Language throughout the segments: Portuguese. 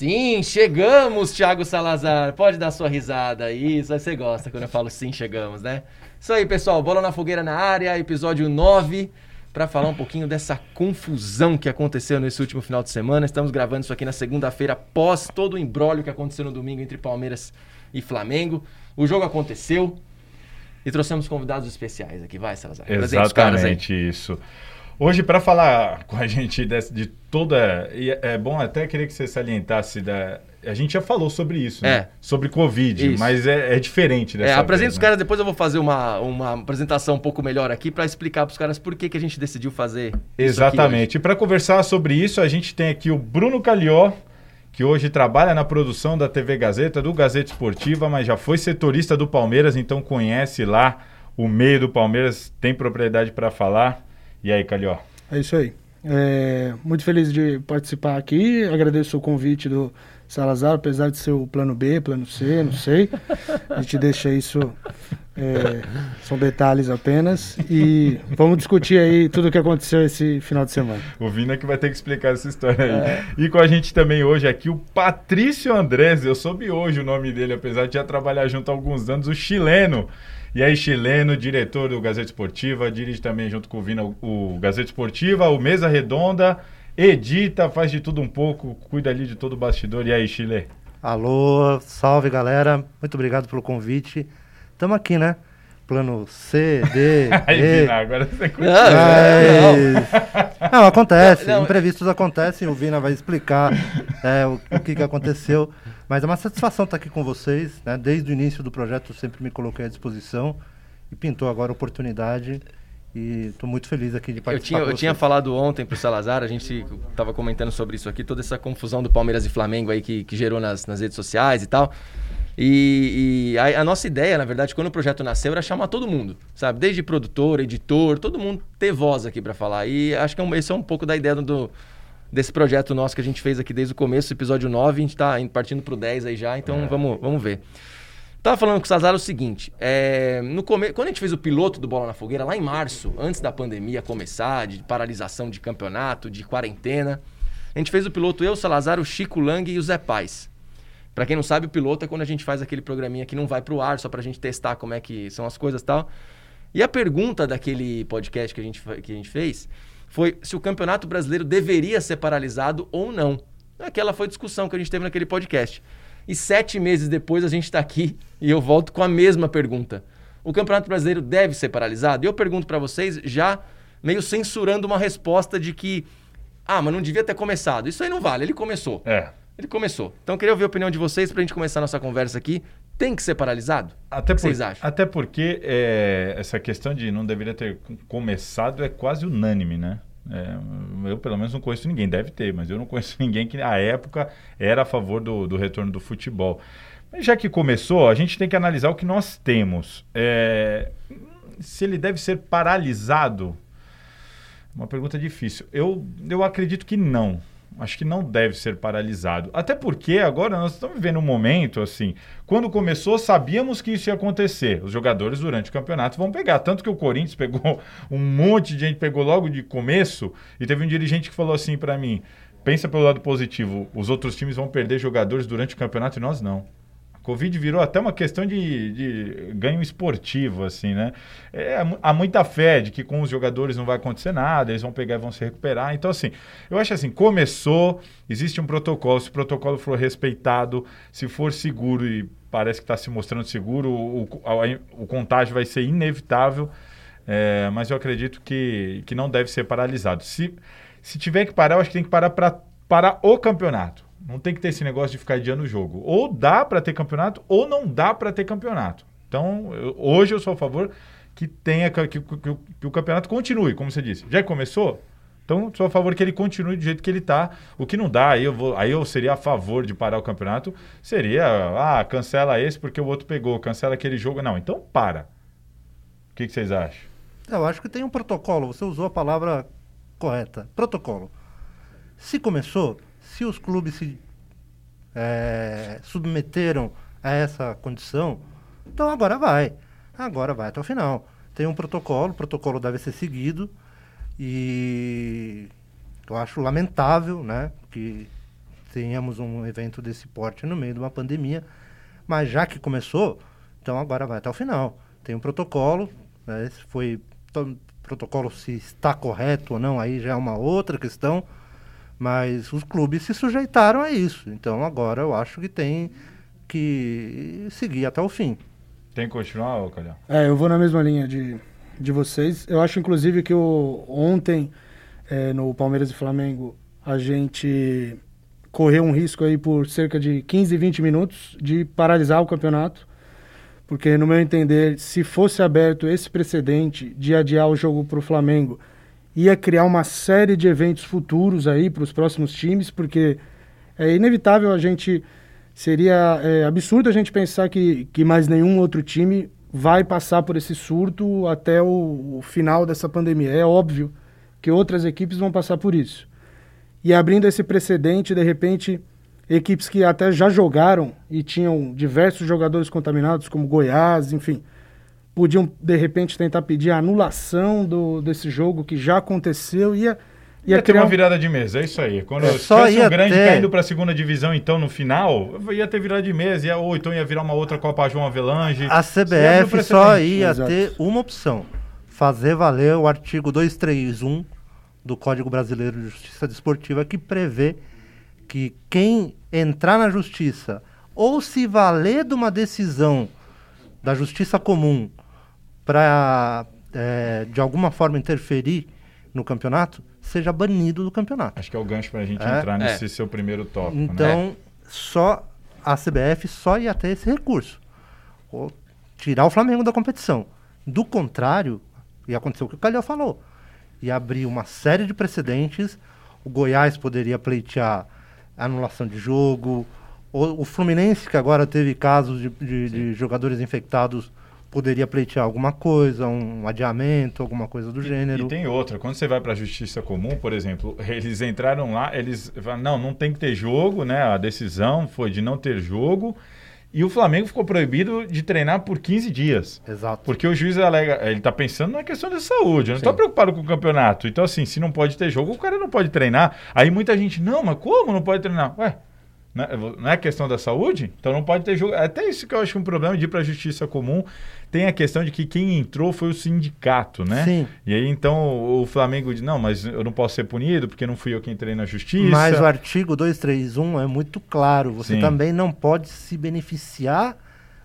Sim, chegamos, Thiago Salazar. Pode dar sua risada. Isso, você gosta quando eu falo sim, chegamos, né? Isso aí, pessoal. Bola na fogueira na área, episódio 9 para falar um pouquinho dessa confusão que aconteceu nesse último final de semana. Estamos gravando isso aqui na segunda-feira, após todo o embrólio que aconteceu no domingo entre Palmeiras e Flamengo. O jogo aconteceu e trouxemos convidados especiais aqui. Vai, Salazar. Exatamente isso. Hoje, para falar com a gente de, de toda. É bom até querer que você salientasse da. A gente já falou sobre isso, né? É. Sobre Covid, Isso. mas é, é diferente dessa É, apresenta vez, os né? caras, depois eu vou fazer uma, uma apresentação um pouco melhor aqui para explicar para os caras por que, que a gente decidiu fazer Exatamente. E para conversar sobre isso, a gente tem aqui o Bruno Calió, que hoje trabalha na produção da TV Gazeta, do Gazeta Esportiva, mas já foi setorista do Palmeiras, então conhece lá o meio do Palmeiras, tem propriedade para falar. E aí, Calió? É isso aí. É, muito feliz de participar aqui. Agradeço o convite do Salazar, apesar de ser o plano B, plano C, não sei. A gente deixa isso. é, são detalhes apenas. E vamos discutir aí tudo o que aconteceu esse final de semana. O Vina que vai ter que explicar essa história aí. E com a gente também hoje aqui o Patrício Andrés, eu soube hoje o nome dele, apesar de já trabalhar junto há alguns anos, o chileno. E aí, chileno, diretor do Gazeta Esportiva, dirige também junto com o Vina o, Gazeta Esportiva, o Mesa Redonda, edita, faz de tudo um pouco, cuida ali de todo o bastidor. E aí, Chile? Alô, salve galera, muito obrigado pelo convite. Tamo aqui, né? Plano C, D, Aí. Vina, agora você não. Mas... Não, acontece, Não, não. imprevistos acontecem, o Vina vai explicar é, o, o que, que aconteceu. Mas é uma satisfação estar aqui com vocês, né? Desde o início do projeto eu sempre me coloquei à disposição e pintou agora a oportunidade e estou muito feliz aqui de Eu participar tinha, com eu tinha falado ontem pro Salazar, a gente tava comentando sobre isso aqui, toda essa confusão do Palmeiras e Flamengo aí que, que gerou nas, nas redes sociais e tal. E, e a, a nossa ideia, na verdade, quando o projeto nasceu, era chamar todo mundo, sabe? Desde produtor, editor, todo mundo ter voz aqui para falar. E acho que é um, esse é um pouco da ideia do, desse projeto nosso que a gente fez aqui desde o começo, episódio 9, a gente tá indo- partindo pro 10 aí já, então vamos, vamos ver. Tava falando com o Sazar o seguinte, é, no come... quando a gente fez o piloto do Bola na Fogueira, lá em março, antes da pandemia começar, de paralisação de campeonato, de quarentena, a gente fez o piloto eu, o Salazar, o Chico Lang e o Zé Paz. Pra quem não sabe, o piloto é quando a gente faz aquele programinha que não vai pro ar, só pra gente testar como é que são as coisas e tal. E a pergunta daquele podcast que a gente, que a gente fez foi se o Campeonato Brasileiro deveria ser paralisado ou não. Aquela foi a discussão que a gente teve naquele podcast. E sete meses depois a gente está aqui e eu volto com a mesma pergunta. O Campeonato Brasileiro deve ser paralisado? E eu pergunto para vocês, já meio censurando uma resposta de que, ah, mas não devia ter começado. Isso aí não vale, ele começou. É. Ele começou. Então eu queria ouvir a opinião de vocês pra gente começar a nossa conversa aqui. Tem que ser paralisado? Até o que por- vocês acham? Até porque é, essa questão de não deveria ter começado é quase unânime, né? É, eu, pelo menos, não conheço ninguém. Deve ter, mas eu não conheço ninguém que, à época, era a favor do, do retorno do futebol. Mas já que começou, a gente tem que analisar o que nós temos. É, se ele deve ser paralisado, uma pergunta difícil. Eu, eu acredito que não. Acho que não deve ser paralisado. Até porque agora nós estamos vivendo um momento assim. Quando começou, sabíamos que isso ia acontecer. Os jogadores durante o campeonato vão pegar. Tanto que o Corinthians pegou um monte de gente, pegou logo de começo. E teve um dirigente que falou assim para mim: pensa pelo lado positivo, os outros times vão perder jogadores durante o campeonato e nós não. Covid virou até uma questão de, de ganho esportivo, assim, né? É, há muita fé de que com os jogadores não vai acontecer nada, eles vão pegar e vão se recuperar. Então, assim, eu acho assim, começou, existe um protocolo, se o protocolo for respeitado, se for seguro e parece que está se mostrando seguro, o, o, o contágio vai ser inevitável, é, mas eu acredito que, que não deve ser paralisado. Se, se tiver que parar, eu acho que tem que parar para o campeonato. Não tem que ter esse negócio de ficar adiando o jogo. Ou dá para ter campeonato, ou não dá para ter campeonato. Então, eu- hoje eu sou a favor que tenha que, que- que que o campeonato continue, como você disse. Já começou? Então, sou a favor que ele continue do jeito que ele está. O que não dá, aí eu, vou, aí eu seria a favor de parar o campeonato, seria, ah, cancela esse porque o outro pegou, cancela aquele jogo. Não, então para. O que, que vocês acham? Eu acho que tem um protocolo, você usou a palavra correta. Protocolo. Se começou, se os clubes se é, submeteram a essa condição, então agora vai. Agora vai até o final. Tem um protocolo, o protocolo deve ser seguido e eu acho lamentável, né, que tenhamos um evento desse porte no meio de uma pandemia. Mas já que começou, então agora vai até o final. Tem um protocolo, né, esse foi to- protocolo se está correto ou não, aí já é uma outra questão. Mas os clubes se sujeitaram a isso. Então agora eu acho que tem que seguir até o fim. Tem que continuar, ô Calhão? É, eu vou na mesma linha de, de vocês. Eu acho, inclusive, que o, ontem, é, no Palmeiras e Flamengo, a gente correu um risco aí por cerca de 15, 20 minutos de paralisar o campeonato. Porque, no meu entender, se fosse aberto esse precedente de adiar o jogo para o Flamengo, ia criar uma série de eventos futuros aí para os próximos times, porque é inevitável a gente. Seria é, absurdo a gente pensar que, que mais nenhum outro time vai passar por esse surto até o, o final dessa pandemia. É óbvio que outras equipes vão passar por isso. E abrindo esse precedente, de repente, equipes que até já jogaram e tinham diversos jogadores contaminados, como Goiás, enfim, podiam de repente tentar pedir a anulação do, desse jogo que já aconteceu e ia, ia, Ia ter criar uma um- virada de mesa, é isso aí. Quando É, só tivesse um ia grande ter- caindo para a segunda divisão, então, no final, ia ter virada de mesa, ia, ou então ia virar uma outra Copa João Avelange. A CBF só ia Exato. ter uma opção: fazer valer o artigo 231 do Código Brasileiro de Justiça Desportiva, que prevê que quem entrar na justiça ou se valer de uma decisão da justiça comum para de alguma forma interferir no campeonato, seja banido do campeonato. Acho que é o gancho para a gente É. entrar É. nesse seu primeiro tópico. né? Então, só a CBF só ia ter esse recurso. Ou tirar o Flamengo da competição. Do contrário, ia acontecer o que o Calhau falou. Ia abrir uma série de precedentes. O Goiás poderia pleitear anulação de jogo. O, o Fluminense, que agora teve casos de, de- de jogadores infectados, poderia pleitear alguma coisa, um adiamento, alguma coisa do gênero. E tem outra, quando você vai para a justiça comum, por exemplo, eles entraram lá, eles falaram, não, não tem que ter jogo, né? A decisão foi de não ter jogo. E o Flamengo ficou proibido de treinar por 15 dias. Exato. Porque o juiz alega, ele tá pensando na questão da saúde, eu não tô preocupado com o campeonato. Então, assim, se não pode ter jogo, o cara não pode treinar. Aí muita gente, não, mas como não pode treinar? Ué, não é- não é questão da saúde? Então não pode ter jogo. Até isso que eu acho um problema de ir pra justiça comum. Tem a questão de que quem entrou foi o sindicato, né? Sim. E aí então o Flamengo diz, não, mas eu não posso ser punido porque não fui eu quem entrei na justiça. Mas o artigo 231 é muito claro. Você Sim. também não pode se beneficiar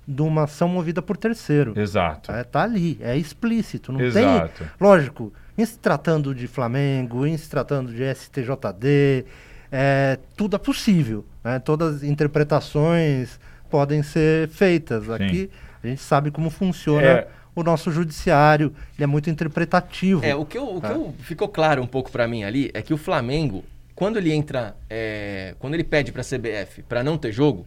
de uma ação movida por terceiro. Exato. É, tá ali, é explícito. Não Exato. tem. Lógico, em se tratando de Flamengo, em se tratando de STJD, é, tudo é possível. né? Todas as interpretações podem ser feitas. Aqui a gente sabe como funciona É. o nosso judiciário. Ele é muito interpretativo. É, o que, eu, o que É. eu- ficou claro um pouco pra mim ali é que o Flamengo, quando ele entra, é, quando ele pede pra CBF pra não ter jogo,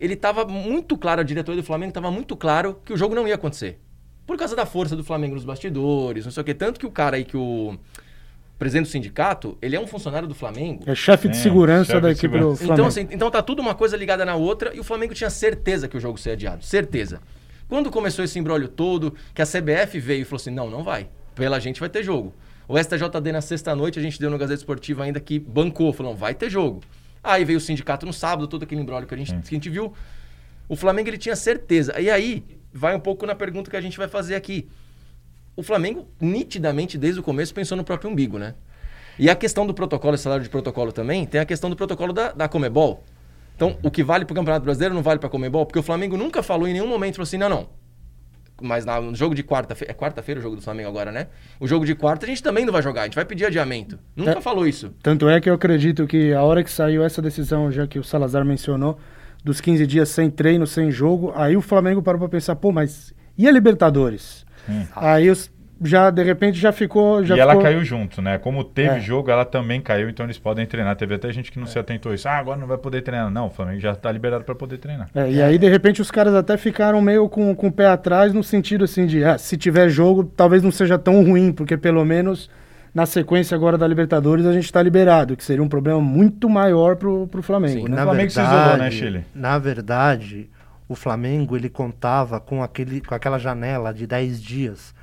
ele tava muito claro, a diretoria do Flamengo tava muito claro que o jogo não ia acontecer. Por causa da força do Flamengo nos bastidores, não sei o quê. Tanto que o cara aí que o presidente do sindicato, ele é um funcionário do Flamengo. É chefe de É, segurança chefe da equipe segurança. do Flamengo. Então, assim, então tá tudo uma coisa ligada na outra e o Flamengo tinha certeza que o jogo seria adiado. Certeza. Quando começou esse embrólio todo, que a CBF veio e falou assim: não, não vai. Pela gente vai ter jogo. O STJD na sexta-noite, a gente deu no Gazeta Esportiva ainda que bancou, falou: não, vai ter jogo. Aí veio o sindicato no sábado, todo aquele embrólio que a gente, que a gente viu. O Flamengo ele tinha certeza. E aí vai um pouco na pergunta que a gente vai fazer aqui. O Flamengo, nitidamente, desde o começo, pensou no próprio umbigo, né? E a questão do protocolo, esse salário de protocolo também, tem a questão do protocolo da, da Comebol. Então, o que vale para o Campeonato Brasileiro não vale para a Comebol, porque o Flamengo nunca falou em nenhum momento, falou assim, não, não. Mas no jogo de quarta-feira, é quarta-feira o jogo do Flamengo agora, né? O jogo de quarta a gente também não vai jogar, a gente vai pedir adiamento. Nunca É. falou isso. Tanto é que eu acredito que a hora que saiu essa decisão, já que o Salazar mencionou, dos 15 dias sem treino, sem jogo, aí o Flamengo parou pra pensar, pô, mas e a Libertadores? Sim. Aí os- já, de repente, já ficou... Já e ela ficou- caiu junto, né? Como teve É. jogo, ela também caiu, então eles podem treinar. Teve até gente que não se atentou a isso. Ah, agora não vai poder treinar. Não, o Flamengo já está liberado para poder treinar. É, e aí, de repente, os caras até ficaram meio com, com o pé atrás, no sentido assim de, ah, se tiver jogo, talvez não seja tão ruim, porque pelo menos na sequência agora da Libertadores a gente tá liberado, que seria um problema muito maior pro, pro Flamengo, Sim. né? O Flamengo se isolou, né, Chile? Na verdade, o Flamengo ele contava com, aquele, com aquela janela de 10 dias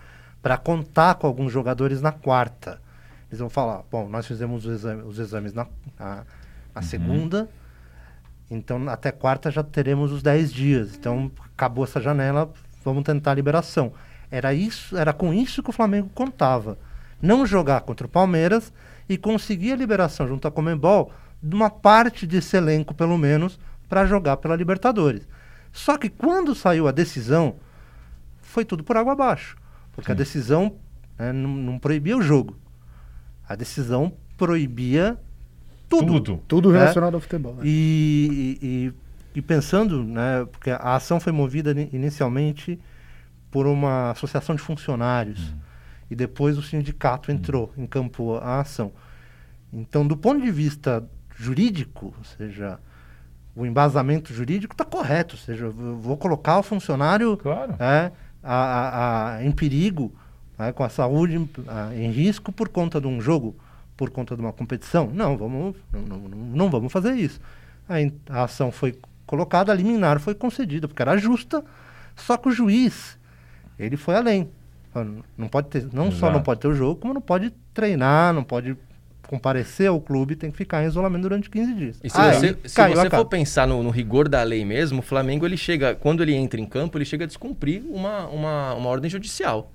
para contar com alguns jogadores na quarta. Eles vão falar, bom, nós fizemos os exames, os exames na, na, a segunda. Então, até quarta já teremos os 10 dias. Então, acabou essa janela, vamos tentar a liberação. Era isso, era com isso que o Flamengo contava. Não jogar contra o Palmeiras e conseguir a liberação junto à Comembol de uma parte desse elenco, pelo menos, para jogar pela Libertadores. Só que quando saiu a decisão, foi tudo por água abaixo. Porque a decisão né, não, não proibia o jogo. A decisão proibia tudo. Tudo. Tudo É. relacionado ao futebol. né? E, e- e pensando, né, porque a ação foi movida ni- inicialmente por uma associação de funcionários e depois o sindicato entrou, encampou a ação. Então, do ponto de vista jurídico, ou seja, o embasamento jurídico está correto, ou seja, eu vou colocar o funcionário Claro. é, a- a- a- em perigo, né, com a saúde em, a- em risco por conta de um jogo, por conta de uma competição. Não, vamos, não, não- não- vamos fazer isso. A, ação foi colocada, a liminar foi concedida, porque era justa, só que o juiz, ele foi além. Não, pode ter, não só não pode ter o jogo, como não pode treinar, não pode comparecer ao clube, tem que ficar em isolamento durante 15 dias. E se Aí você, se caiu você for pensar no, no rigor da lei mesmo, o Flamengo ele chega, quando ele entra em campo, ele chega a descumprir uma, uma, uma ordem judicial,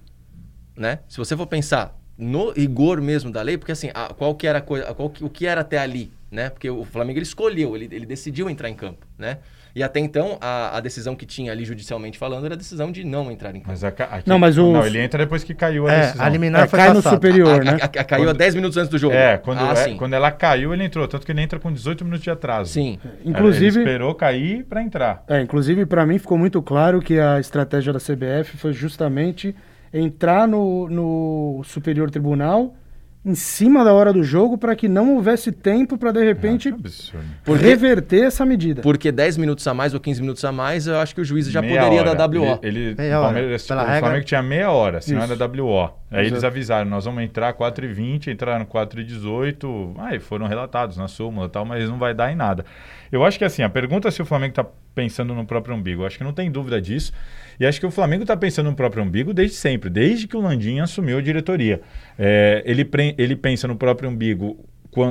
né? Se você for pensar no rigor mesmo da lei, porque assim, a- qual que era a coisa, qual que- o que era até ali, né? Porque o Flamengo ele escolheu, ele, ele decidiu entrar em campo, né? E até então a, a decisão que tinha ali judicialmente falando era a decisão de não entrar em campo. Mas a, aqui- Não, mas o- Não, ele entra depois que caiu a É, decisão. a liminar É, foi cai no superior, A- né? a- a- caiu a 10 minutos antes do jogo. É, quando, ah, é, quando ela caiu, ele entrou. Tanto que ele entra com 18 minutos de atraso. Sim. Inclusive, Ele esperou cair pra entrar. É, inclusive, para mim ficou muito claro que a estratégia da CBF foi justamente entrar no, no Superior Tribunal em cima da hora do jogo para que não houvesse tempo para, de repente, Ah, reverter essa medida. Porque 10 minutos a mais ou 15 minutos a mais, eu acho que o juiz já Meia poderia hora. dar WO. Ele, ele- Meia o hora. Palmeiras- Pela o regra- Flamengo tinha meia hora, senão Isso. era WO. Aí eles Exato. avisaram, nós vamos entrar 4h20, entraram 4h18. Aí foram relatados na súmula e tal, mas não vai dar em nada. Eu acho que assim, a pergunta é se o Flamengo está pensando no próprio umbigo. Eu acho que não tem dúvida disso. E acho que o Flamengo está pensando no próprio umbigo desde sempre, desde que o Landim assumiu a diretoria. É, ele, pre- ele pensa no próprio umbigo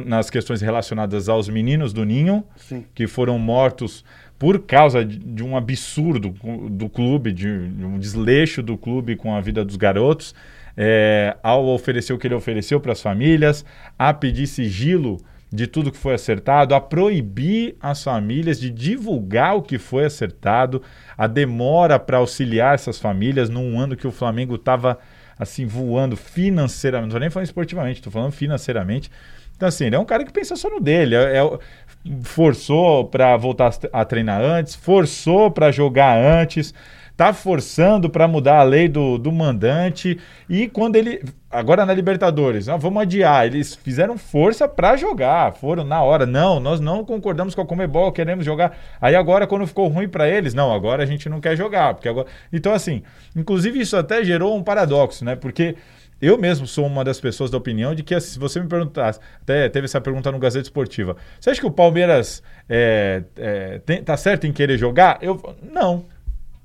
nas questões relacionadas aos meninos do Ninho, Sim. que foram mortos por causa de, de um absurdo do clube, de, de um desleixo do clube com a vida dos garotos, é, ao oferecer o que ele ofereceu para as famílias, a pedir sigilo de tudo que foi acertado, a proibir as famílias de divulgar o que foi acertado, a demora para auxiliar essas famílias num ano que o Flamengo estava assim voando financeiramente, não estou nem falando esportivamente, estou falando financeiramente. Então, assim, ele é um cara que pensa só no dele. É, é forçou para voltar a treinar antes, forçou para jogar antes, tá forçando para mudar a lei do, do mandante. E quando ele. Agora na Libertadores, ah, vamos adiar. Eles fizeram força para jogar, foram na hora. Não, nós não concordamos com a Comebol, queremos jogar. Aí agora, quando ficou ruim para eles, não, agora a gente não quer jogar. porque agora... Então, assim, inclusive isso até gerou um paradoxo, né? Porque. Eu mesmo sou uma das pessoas da opinião de que, se você me perguntasse, até teve essa pergunta no Gazeta Esportiva, você acha que o Palmeiras é, é, tem- tá certo em querer jogar? Eu não,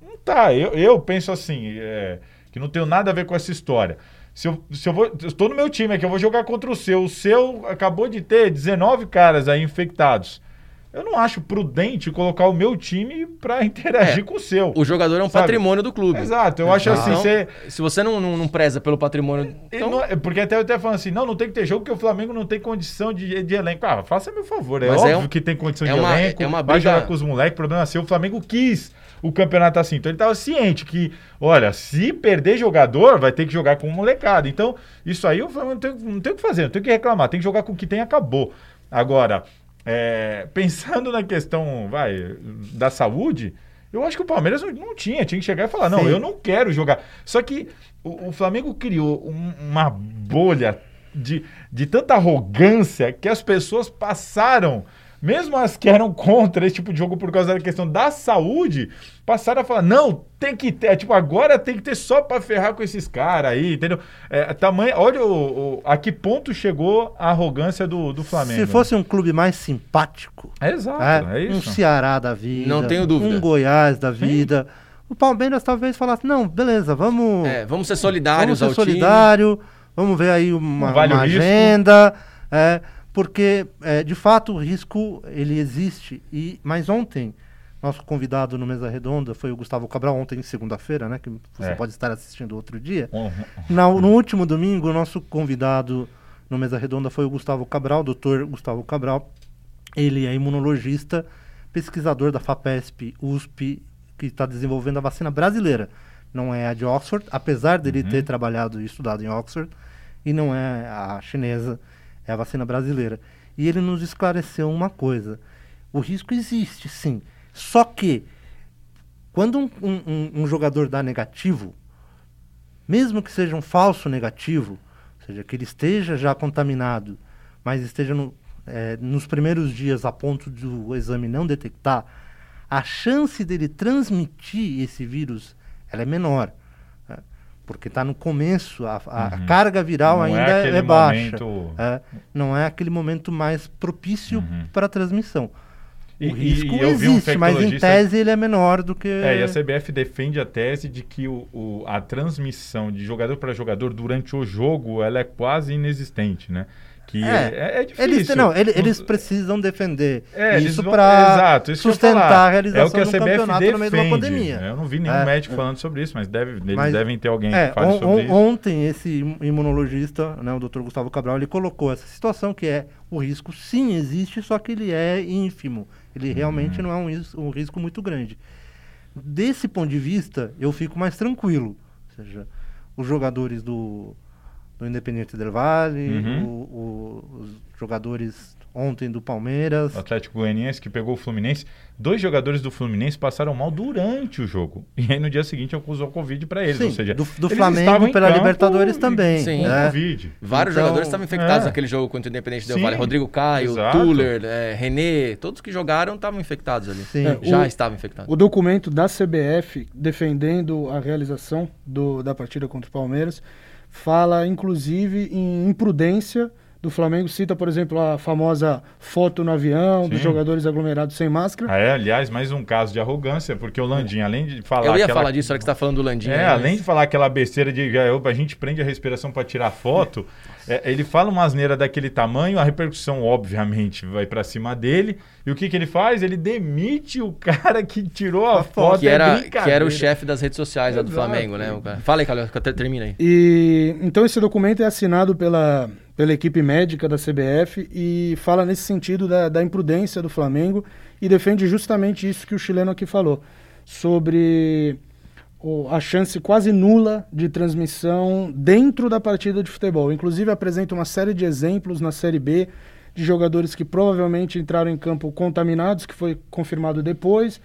não tá. Eu, eu penso assim, é, que não tenho nada a ver com essa história. Se eu, se eu vou, eu estou no meu time aqui, eu vou jogar contra o seu. O seu acabou de ter 19 caras aí infectados. Eu não acho prudente colocar o meu time para interagir É, com o seu. O jogador é um Sabe? patrimônio do clube. Exato, eu acho assim, Então, você... se você não, não, não preza pelo patrimônio. Então, não é- porque até eu até falando assim, não, não tem que ter jogo porque o Flamengo não tem condição de, de elenco. Ah, faça meu favor, é Mas é óbvio um- que tem condição é de uma- elenco, é uma vai briga- jogar com os moleques, problema é seu. O Flamengo quis o campeonato assim, então ele estava ciente que, olha, se perder jogador, vai ter que jogar com o molecada. Então, isso aí Flamengo não tem, não tem o que fazer, não tem o que reclamar, tem que jogar com o que tem acabou. Agora, é, pensando na questão, vai, da saúde... Eu acho que o Palmeiras não, não tinha, tinha que chegar e falar, não, Sim. eu não quero jogar. Só que o, o Flamengo criou um- uma bolha de, de tanta arrogância que as pessoas passaram, mesmo as que eram contra esse tipo de jogo por causa da questão da saúde, passaram a falar, não, tem que ter, tipo, agora tem que ter só pra ferrar com esses caras aí, entendeu? É, tamanho, olha o, o- a que ponto chegou a arrogância do, do Flamengo. Se fosse um clube mais simpático, É exato, é, é, um. Ceará da vida, Não tenho dúvida. um Goiás da vida, o Palmeiras talvez falasse, não, beleza, vamos, é, vamos ser vamos solidários ser ao time. solidário, vamos ver aí uma, vale uma agenda, é, porque é, de fato o risco ele existe. E mas ontem nosso convidado no mesa redonda foi o Gustavo Cabral ontem, segunda-feira, né? Que você É. pode estar assistindo outro dia. Uhum. Na- no último domingo, o nosso convidado no Mesa Redonda foi o Gustavo Cabral, doutor Gustavo Cabral. Ele é imunologista, pesquisador da FAPESP, USP, que está desenvolvendo a vacina brasileira. Não é a de Oxford, apesar dele Uhum. ter trabalhado e estudado em Oxford, e não é a chinesa, é a vacina brasileira. E ele nos esclareceu uma coisa: o risco existe, sim. Só que, quando um- um- um- jogador dá negativo, mesmo que seja um falso negativo, ou seja, que ele esteja já contaminado, mas esteja no- eh, nos primeiros dias a ponto do exame não detectar, a chance dele transmitir esse vírus ela é menor. Porque está no começo, a, a- Uhum. carga viral Não é ainda é, aquele baixa. momento- é, não é aquele momento mais propício Uhum. para a transmissão. E- o risco e eu vi um existe, mas em tese ele é menor do que. É, e a CBF defende a tese de que o, o- a transmissão de jogador para jogador durante o jogo ela é quase inexistente, né? É, é, é difícil. Eles, não, ele- eles Não- precisam defender É, eles isso para sustentar a realização é do CBF campeonato no meio de uma defende. pandemia. Eu não vi nenhum É, médico é. falando sobre isso, mas deve, eles Mas- devem ter alguém É, que fale on- sobre on- isso. ontem esse im- imunologista, né, o Dr. Gustavo Cabral, ele colocou essa situação que é o risco sim existe, só que ele é ínfimo. Ele Uhum. realmente não é um, um risco muito grande. Desse ponto de vista, eu fico mais tranquilo. Ou seja, os jogadores do, do Independiente del Valle, Uhum. o- o- os jogadores ontem do Palmeiras, O Atlético Goianiense que pegou o Fluminense. Dois jogadores do Fluminense passaram mal durante o jogo. E aí no dia seguinte acusou Covid para eles. Sim, ou seja, do- do eles Flamengo pela Libertadores e- também, Sim. né? Covid. Vários Então, jogadores estavam infectados é. naquele jogo contra o Independente Del Sim, Valle. Rodrigo Caio, exato. Tuller, é, René, todos que jogaram estavam infectados ali. Sim. É, Já o- estavam infectados. O documento da CBF defendendo a realização do- da partida contra o Palmeiras fala, inclusive, em imprudência do Flamengo. Cita, por exemplo, a famosa foto no avião dos Sim. jogadores aglomerados sem máscara. Ah, é, aliás, mais um caso de arrogância, porque o Landim, além de falar. Eu ia aquela- falar disso, hora que você tá falando do Landinho. É, né, além mas- de falar aquela besteira de opa, a gente prende a respiração para tirar foto, é, ele fala uma asneira daquele tamanho, a repercussão, obviamente, vai para cima dele. E o que, que ele faz? Ele demite o cara que tirou a, foto. que é era, que era o chefe das redes sociais lá do. Flamengo, né? o cara. Fala aí, Calil, que termina aí. E então esse documento é assinado pela, pela equipe médica da CBF e fala nesse sentido da, da imprudência do Flamengo e defende justamente isso que o chileno aqui falou sobre a chance quase nula de transmissão dentro da partida de futebol. Inclusive apresenta uma série de exemplos na Série B de jogadores que provavelmente entraram em campo contaminados, que foi confirmado depois,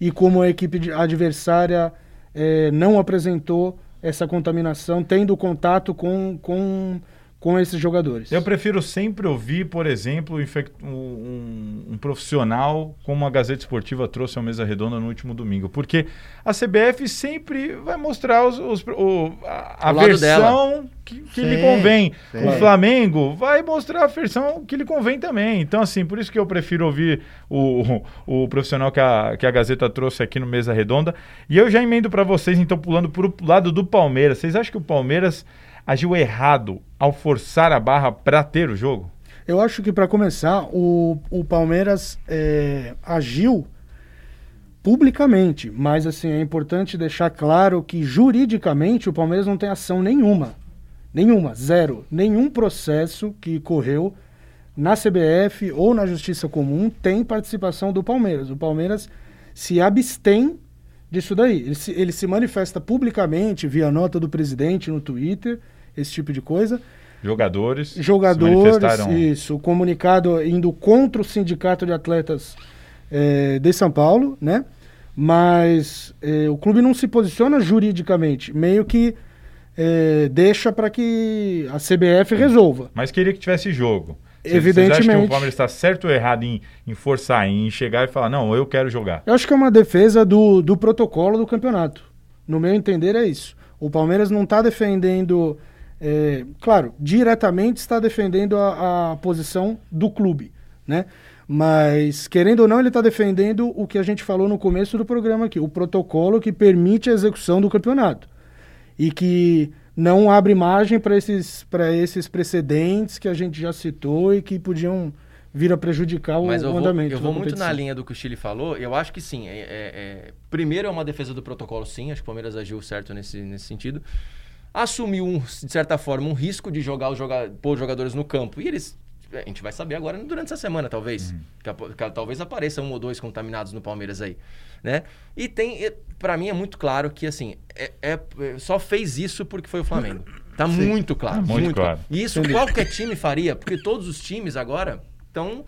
e como a equipe adversária eh, não apresentou essa contaminação, tendo contato com, com, com esses jogadores. Eu prefiro sempre ouvir, por exemplo, um, um- um profissional como a Gazeta Esportiva trouxe ao Mesa Redonda no último domingo. Porque a CBF sempre vai mostrar os- os- o- a, a O versão que, que lhe Sim, convém. sim. O Flamengo vai mostrar a versão que lhe convém também. Então, assim, por isso que eu prefiro ouvir o, o, o profissional que a, que a Gazeta trouxe aqui no Mesa Redonda. E eu já emendo para vocês, então, pulando para o lado do Palmeiras. Vocês acham que o Palmeiras agiu errado ao forçar a barra para ter o jogo? Eu acho que para começar, o, o Palmeiras é, agiu publicamente, mas assim é importante deixar claro que juridicamente o Palmeiras não tem ação nenhuma, nenhuma, zero, nenhum processo que correu na CBF ou na Justiça Comum tem participação do Palmeiras. O Palmeiras se abstém disso daí. Ele se, ele se manifesta publicamente via nota do presidente no Twitter, esse tipo de coisa Jogadores. jogadores, manifestaram. isso, o comunicado indo contra o sindicato de atletas eh, de São Paulo, né? Mas eh, o clube não se posiciona juridicamente, meio que eh, deixa para que a CBF resolva. Mas queria que tivesse jogo. Vocês- Vocês acham Evidentemente. que o Palmeiras está certo ou errado em, em forçar, em chegar e falar, não, eu quero jogar? Eu acho que é uma defesa do, do protocolo do campeonato. No meu entender, é isso. O Palmeiras não está defendendo, eh, claro, diretamente está defendendo a, a posição do clube, né? Mas, querendo ou não, ele está defendendo o que a gente falou no começo do programa aqui, o protocolo que permite a execução do campeonato. E que não abre margem para esses, esses precedentes que a gente já citou e que podiam vir a prejudicar o, Mas eu o vou, andamento. eu vou muito na linha do que o Chile falou. Eu acho que sim. É, é- é- primeiro é uma defesa do protocolo, sim. Acho que o Palmeiras agiu certo nesse, nesse sentido. Assumiu, um, de certa forma, um risco de jogar os joga pôr os jogadores no campo. E eles. A gente vai saber agora durante essa semana, talvez. Que a- que a- talvez apareça um ou dois contaminados no Palmeiras aí. Né? E tem. para mim é muito claro que, assim, é, é- é- só fez isso porque foi o Flamengo. Tá muito claro. Tá muito claro. E isso qualquer time faria, porque todos os times agora estão.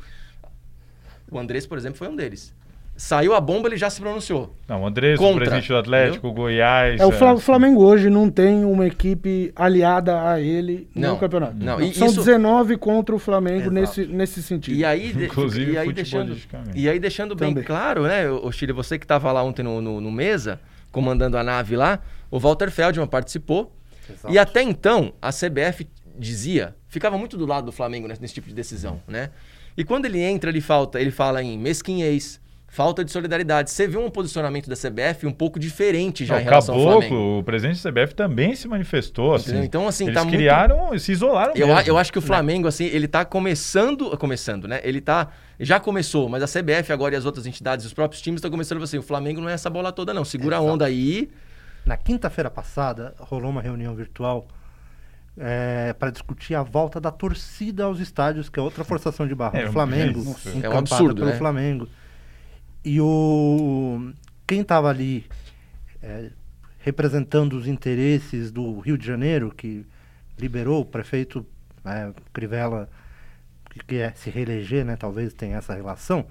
O Andrés, por exemplo, foi um deles. Saiu a bomba, ele já se pronunciou. Não, o Andrés, o presidente do Atlético, o Goiás. É, é, o Flamengo hoje não tem uma equipe aliada a ele Não, no campeonato. não, e São isso- 19 contra o Flamengo Exato. nesse, nesse sentido. E aí, de- Inclusive e aí deixando, e aí deixando bem Também. claro, né, o Chile, você que estava lá ontem no, no, no mesa, comandando a nave lá, o Walter Feldman participou. Exato. E até então, a CBF dizia, ficava muito do lado do Flamengo nesse, nesse tipo de decisão, né? E quando ele entra, ele falta, ele fala em mesquinhez, falta de solidariedade. Você vê um posicionamento da CBF um pouco diferente já Não, em o relação ao Flamengo. Caboclo, o presidente da CBF também se manifestou. Assim. Então, assim, Eles tá muito- criaram, se isolaram Eu, a- mesmo. eu acho que o Flamengo, assim, ele tá começando. Começando, né? Ele tá. Já começou, mas a CBF agora e as outras entidades, os próprios times estão começando assim: o Flamengo não é essa bola toda, não. Segura a Exato. onda aí. Na quinta-feira passada, rolou uma reunião virtual para discutir a volta da torcida aos estádios, que é outra forçação de barra É, do Flamengo. É um absurdo, pelo né? Flamengo. E o quem estava ali é, representando os interesses do Rio de Janeiro, que liberou o prefeito né, Crivella, que quer se reeleger, né, talvez tenha essa relação,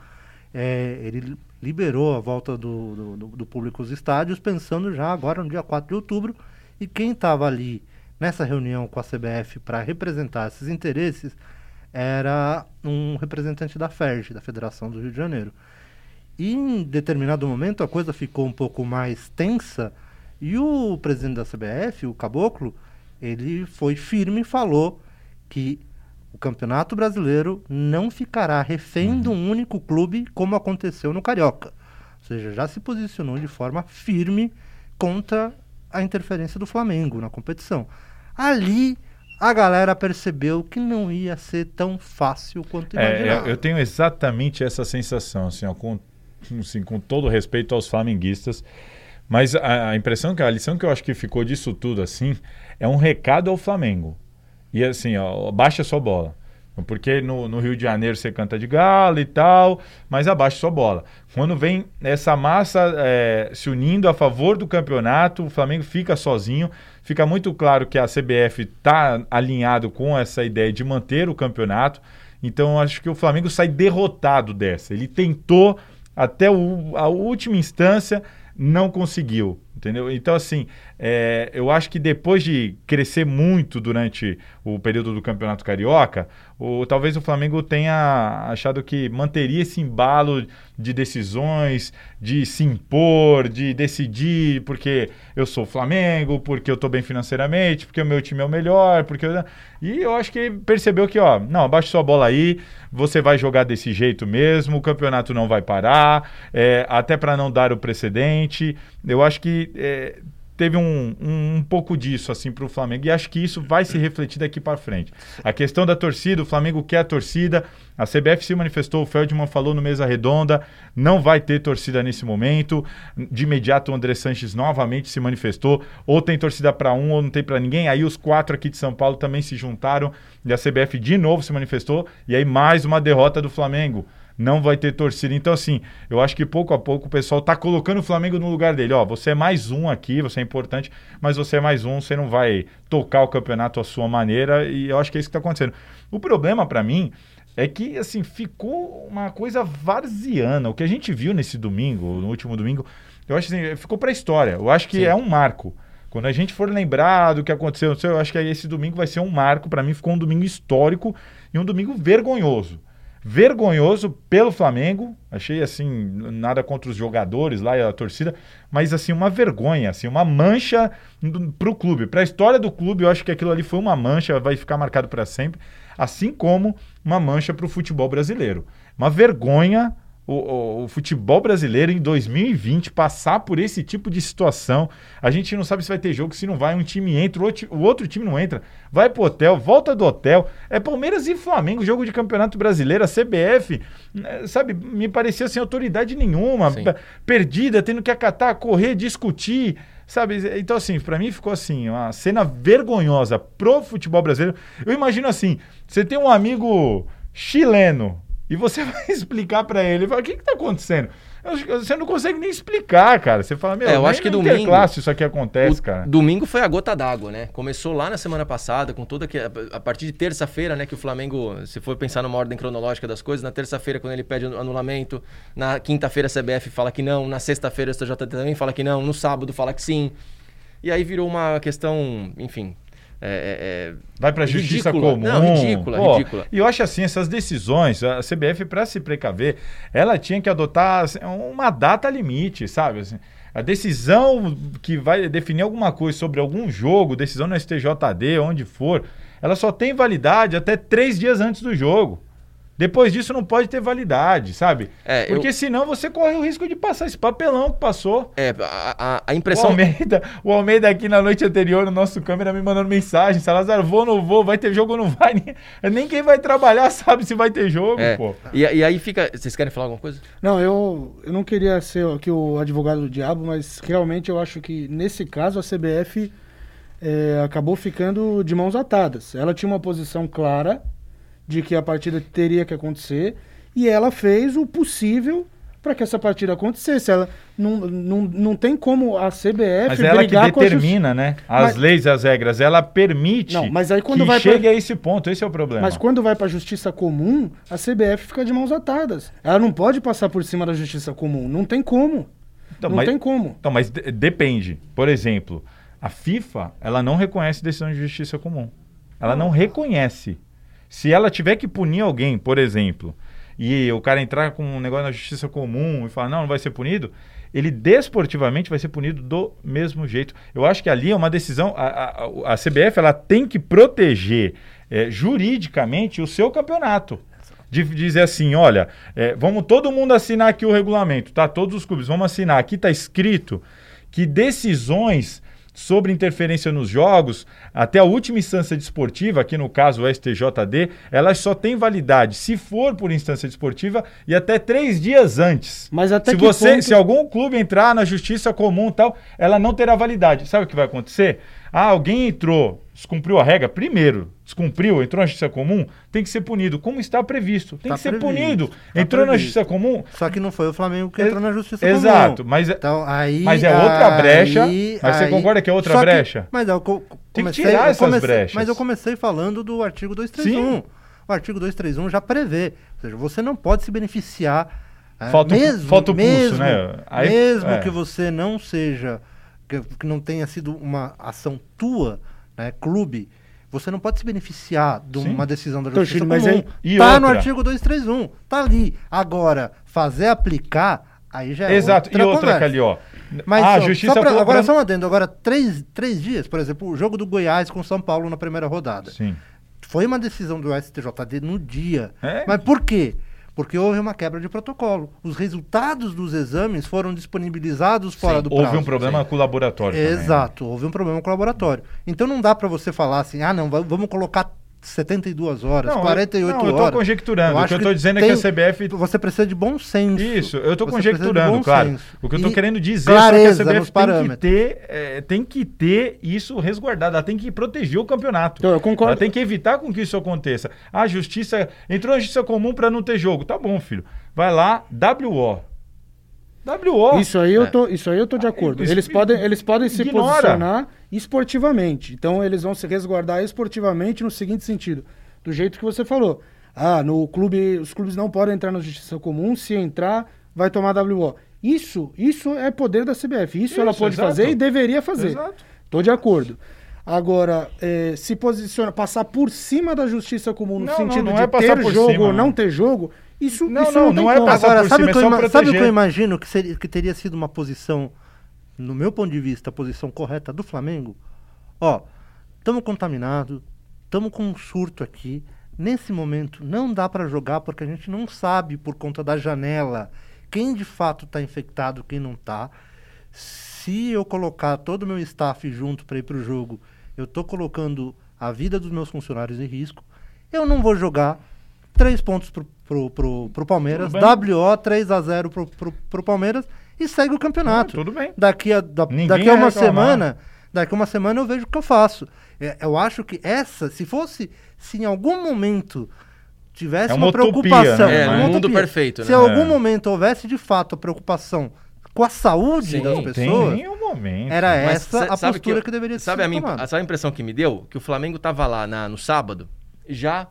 é, ele liberou a volta do- do- do público aos estádios, pensando já agora no dia 4 de outubro. E quem estava ali nessa reunião com a CBF para representar esses interesses era um representante da FERJ, da Federação do Rio de Janeiro. E em determinado momento a coisa ficou um pouco mais tensa e o presidente da CBF, o Caboclo, ele foi firme e falou que o Campeonato Brasileiro não ficará refém de um único clube como aconteceu no Carioca. Ou seja, já se posicionou de forma firme contra a interferência do Flamengo na competição. Ali a galera percebeu que não ia ser tão fácil quanto É, imaginava. eu, eu tenho exatamente essa sensação, assim, ó, com, assim, com todo respeito aos flamenguistas. Mas a, a impressão que a lição que eu acho que ficou disso tudo assim é um recado ao Flamengo. E assim, ó, baixa sua bola. Porque no, no Rio de Janeiro você canta de galo e tal, mas abaixa sua bola. Quando vem essa massa é, se unindo a favor do campeonato, o Flamengo fica sozinho. Fica muito claro que a CBF está alinhado com essa ideia de manter o campeonato. Então acho que o Flamengo sai derrotado dessa. Ele tentou até o- a última instância, não conseguiu. Entendeu? Então, assim, é, eu acho que depois de crescer muito durante o período do Campeonato Carioca, o, talvez o Flamengo tenha achado que manteria esse embalo de decisões, de se impor, de decidir porque eu sou Flamengo, porque eu tô bem financeiramente, porque o meu time é o melhor, porque eu... E eu acho que percebeu que, ó, não, abaixa sua bola aí, você vai jogar desse jeito mesmo, o campeonato não vai parar, é, até para não dar o precedente. Eu acho que é, teve um, um, um pouco disso assim para o Flamengo. E acho que isso vai se refletir daqui para frente. A questão da torcida, o Flamengo quer a torcida, a CBF se manifestou, o Feldman falou no mesa redonda, não vai ter torcida nesse momento. De imediato o André Sanches novamente se manifestou, ou tem torcida para um ou não tem para ninguém. Aí os quatro aqui de São Paulo também se juntaram. E a CBF de novo se manifestou. E aí mais uma derrota do Flamengo não vai ter torcida. Então, assim, eu acho que pouco a pouco o pessoal tá colocando o Flamengo no lugar dele. Ó, você é mais um aqui, você é importante, mas você é mais um, você não vai tocar o campeonato à sua maneira, e eu acho que é isso que tá acontecendo. O problema para mim é que, assim, ficou uma coisa varziana. O que a gente viu nesse domingo, no último domingo, eu acho assim, ficou pra história. Eu acho que Sim. é um marco. Quando a gente for lembrar do que aconteceu, eu acho que esse domingo vai ser um marco. Para mim, ficou um domingo histórico e um domingo vergonhoso vergonhoso pelo Flamengo. Achei assim, nada contra os jogadores lá e a torcida, mas assim uma vergonha, assim, uma mancha para o clube, para a história do clube. Eu acho que aquilo ali foi uma mancha, vai ficar marcado para sempre, assim como uma mancha para o futebol brasileiro. Uma vergonha o, o, o, futebol brasileiro em 2020 passar por esse tipo de situação. A gente não sabe se vai ter jogo, se não vai, um time entra, o outro, o outro time não entra, vai pro hotel, volta do hotel. É Palmeiras e Flamengo, jogo de campeonato brasileiro, a CBF, né, sabe, me parecia sem autoridade nenhuma, Sim. perdida, tendo que acatar, correr, discutir. Sabe? Então, assim, para mim ficou assim, uma cena vergonhosa pro futebol brasileiro. Eu imagino assim: você tem um amigo chileno e você vai explicar para ele, fala, o que está acontecendo? Você não consegue nem explicar, cara. Você fala, meu, é, eu acho que domingo classe isso aqui acontece, cara. Domingo foi a gota d'água, né? Começou lá na semana passada, com toda que a partir de terça-feira, né, que o Flamengo, se for pensar numa ordem cronológica das coisas, na terça-feira quando ele pede anulamento, na quinta-feira a CBF fala que não, na sexta-feira o STJD também fala que não, no sábado fala que sim. E aí virou uma questão, enfim, é, é, é, Vai para a justiça comum. Não, ridícula, Pô, ridícula. E eu acho assim, essas decisões, a CBF, para se precaver, ela tinha que adotar assim, uma data limite, sabe? Assim, a decisão que vai definir alguma coisa sobre algum jogo, decisão no STJD, onde for, ela só tem validade até três dias antes do jogo. Depois disso não pode ter validade, sabe? É, Porque eu... senão você corre o risco de passar esse papelão que passou. É, a, a, impressão. O Almeida, o Almeida aqui na noite anterior, no nosso câmera, me mandando mensagem: Salazar, vou ou não vou? Vai ter jogo ou não vai? Nem quem vai trabalhar sabe se vai ter jogo, é. pô. E, e, aí fica. Vocês querem falar alguma coisa? Não, eu, eu não queria ser aqui o advogado do diabo, mas realmente eu acho que nesse caso a CBF é, acabou ficando de mãos atadas. Ela tinha uma posição clara de que a partida teria que acontecer e ela fez o possível para que essa partida acontecesse. Ela não, não, não tem como a CBF Mas ela que determina, né? As mas, leis e as regras. Ela permite não, mas aí quando que vai chegue pra... a esse ponto. Esse é o problema. Mas quando vai para a justiça comum, a CBF fica de mãos atadas. Ela não pode passar por cima da justiça comum. Não tem como. Então, não mas, tem como. Então, mas depende. Por exemplo, a FIFA, ela não reconhece decisão de justiça comum. Ela não reconhece. Se ela tiver que punir alguém, por exemplo, e o cara entrar com um negócio na justiça comum e falar, não, não vai ser punido, ele desportivamente vai ser punido do mesmo jeito. Eu acho que ali é uma decisão. A, a, a CBF ela tem que proteger é, juridicamente o seu campeonato. De dizer assim, olha, é, vamos todo mundo assinar aqui o regulamento, tá? Todos os clubes, vamos assinar. Aqui está escrito que decisões sobre interferência nos jogos, até a última instância desportiva, aqui no caso o STJD, ela só tem validade se for por instância desportiva e até três dias antes. Mas até se que você, ponto... se algum clube entrar na justiça comum tal, ela não terá validade. Sabe o que vai acontecer? Ah, alguém entrou, descumpriu a regra, primeiro, descumpriu, entrou na justiça comum, tem que ser punido, como está previsto. Tem tá que ser previsto, punido. Tá entrou previsto. na justiça comum. Só que não foi o Flamengo que entrou na justiça Exato, comum. Exato, mas, então, aí, mas é outra aí, brecha. Aí, mas você concorda que é outra brecha? Que, mas eu comecei, tem que tirar essas comecei, brechas. Mas eu comecei falando do artigo 231. Sim. O artigo 231 já prevê. Ou seja, você não pode se beneficiar. É, falta, mesmo, falta o pulso, né? Aí, mesmo é. que você não seja que, que não tenha sido uma ação tua, né, clube, você não pode se beneficiar de uma Sim. decisão da justiça Tô, comum. Aí, tá outra? no artigo 231, tá ali. Agora, fazer aplicar, aí já é Exato. outra E outra, conversa. ali, ó. Mas ah, só, justiça só pra, agora só um adendo, agora três, três dias, por exemplo, o jogo do Goiás com São Paulo na primeira rodada. Sim. Foi uma decisão do STJD no dia. É? Mas por quê? Porque houve uma quebra de protocolo. Os resultados dos exames foram disponibilizados fora sim, do prazo. Houve um problema sim. com o laboratório. Exato, também. houve um problema com o laboratório. Então não dá para você falar assim, ah, não, vamos colocar 72 horas, não, 48 eu, não, horas. Eu estou conjecturando. Eu o que eu estou dizendo tem, é que a CBF. Você precisa de bom senso. Isso, eu estou conjecturando, claro. Senso. O que eu estou querendo dizer é que a CBF tem que, ter, é, tem que ter isso resguardado. Ela tem que proteger o campeonato. Então, eu concordo. Ela tem que evitar com que isso aconteça. A justiça. Entrou na justiça comum para não ter jogo. Tá bom, filho. Vai lá, WO. WO. Isso aí, eu é. tô, isso aí eu tô de acordo. Eles podem, eles podem se posicionar esportivamente. Então eles vão se resguardar esportivamente no seguinte sentido, do jeito que você falou. Ah, no clube, os clubes não podem entrar na justiça comum, se entrar, vai tomar WO. Isso, isso é poder da CBF. Isso, isso ela pode exato. fazer e deveria fazer. Exato. Tô de acordo. Agora, é, se posiciona, passar por cima da justiça comum no não, sentido não, não de é ter jogo cima, ou não ter jogo, isso não, isso não, não, não é passar Agora, por sabe cima, é sabe o que eu imagino que, seria, que teria sido uma posição, no meu ponto de vista, a posição correta do Flamengo? Ó, estamos contaminados, estamos com um surto aqui, nesse momento não dá para jogar porque a gente não sabe por conta da janela quem de fato está infectado, quem não está. Se eu colocar todo o meu staff junto para ir para o jogo, eu estou colocando a vida dos meus funcionários em risco. Eu não vou jogar três pontos pro, pro, pro, pro Palmeiras. WO 3 a 0 pro, pro, pro Palmeiras e segue o campeonato. Tudo bem. Daqui a, da- daqui a uma reclamar. semana, daqui a uma semana eu vejo o que eu faço. É, eu acho que essa, se fosse, se em algum momento tivesse É uma uma, utopia, preocupação, né? É, uma no mundo utopia. perfeito, Se né? em algum É. momento houvesse de fato a preocupação com a saúde Sim, das pessoas, nenhum momento. era Mas essa sa- a postura eu- que, deveria sabe ser a, minha, sabe a impressão que me deu? Que o Flamengo tava lá na- no sábado, já.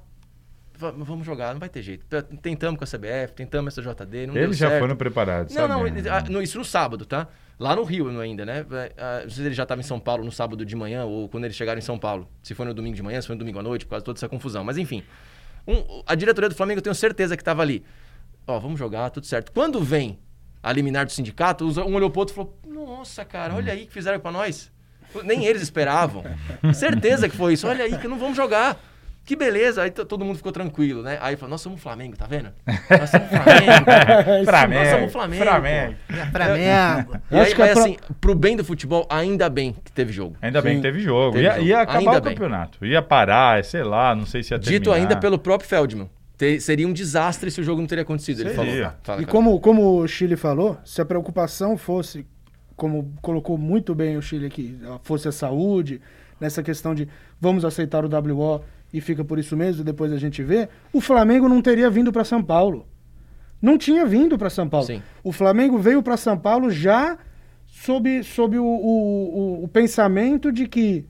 Va- Vamos jogar, não vai ter jeito. Tentamos com a CBF, tentamos essa JD, não Eles já certo. foram preparados. Não, não, sabe? ele- ah, isso no sábado, tá? Lá no Rio ainda, né? Ah, Não sei se ele já estava em São Paulo no sábado de manhã ou quando eles chegaram em São Paulo. Se foi no domingo de manhã, se foi no domingo à noite, por causa de toda essa confusão. Mas enfim, um- a diretoria do Flamengo eu tenho certeza que estava ali. Ó, vamos jogar, tudo certo. Quando vem a liminar do sindicato, um olhou pro outro e falou: Nossa, cara, olha aí que fizeram pra nós. Nem eles esperavam. certeza que foi isso. Olha aí que não vamos jogar. Que beleza. Aí todo mundo ficou tranquilo, né? Aí falou: Nós somos Flamengo, tá vendo? Nós somos Flamengo. Flamengo. Nós somos Flamengo. Flamengo. Flamengo. E aí, Acho que é mas pro- assim, pro bem do futebol, ainda bem que teve jogo. Ainda bem Sim. que teve jogo. Teve ia, jogo. ia acabar Ainda o bem. campeonato. Ia parar, sei lá, não sei se ia Dito terminar. ainda pelo próprio Feldman. Te- seria um desastre se o jogo não teria acontecido. Ele Seria. falou. Fala, E cara. como, como o Chile falou, se a preocupação fosse, como colocou muito bem o Chile aqui, fosse a saúde, nessa questão de vamos aceitar o WO e fica por isso mesmo, depois a gente vê, o Flamengo não teria vindo para São Paulo. Não tinha vindo para São Paulo. Sim. O Flamengo veio para São Paulo já sob, sob o, o, o- o pensamento de que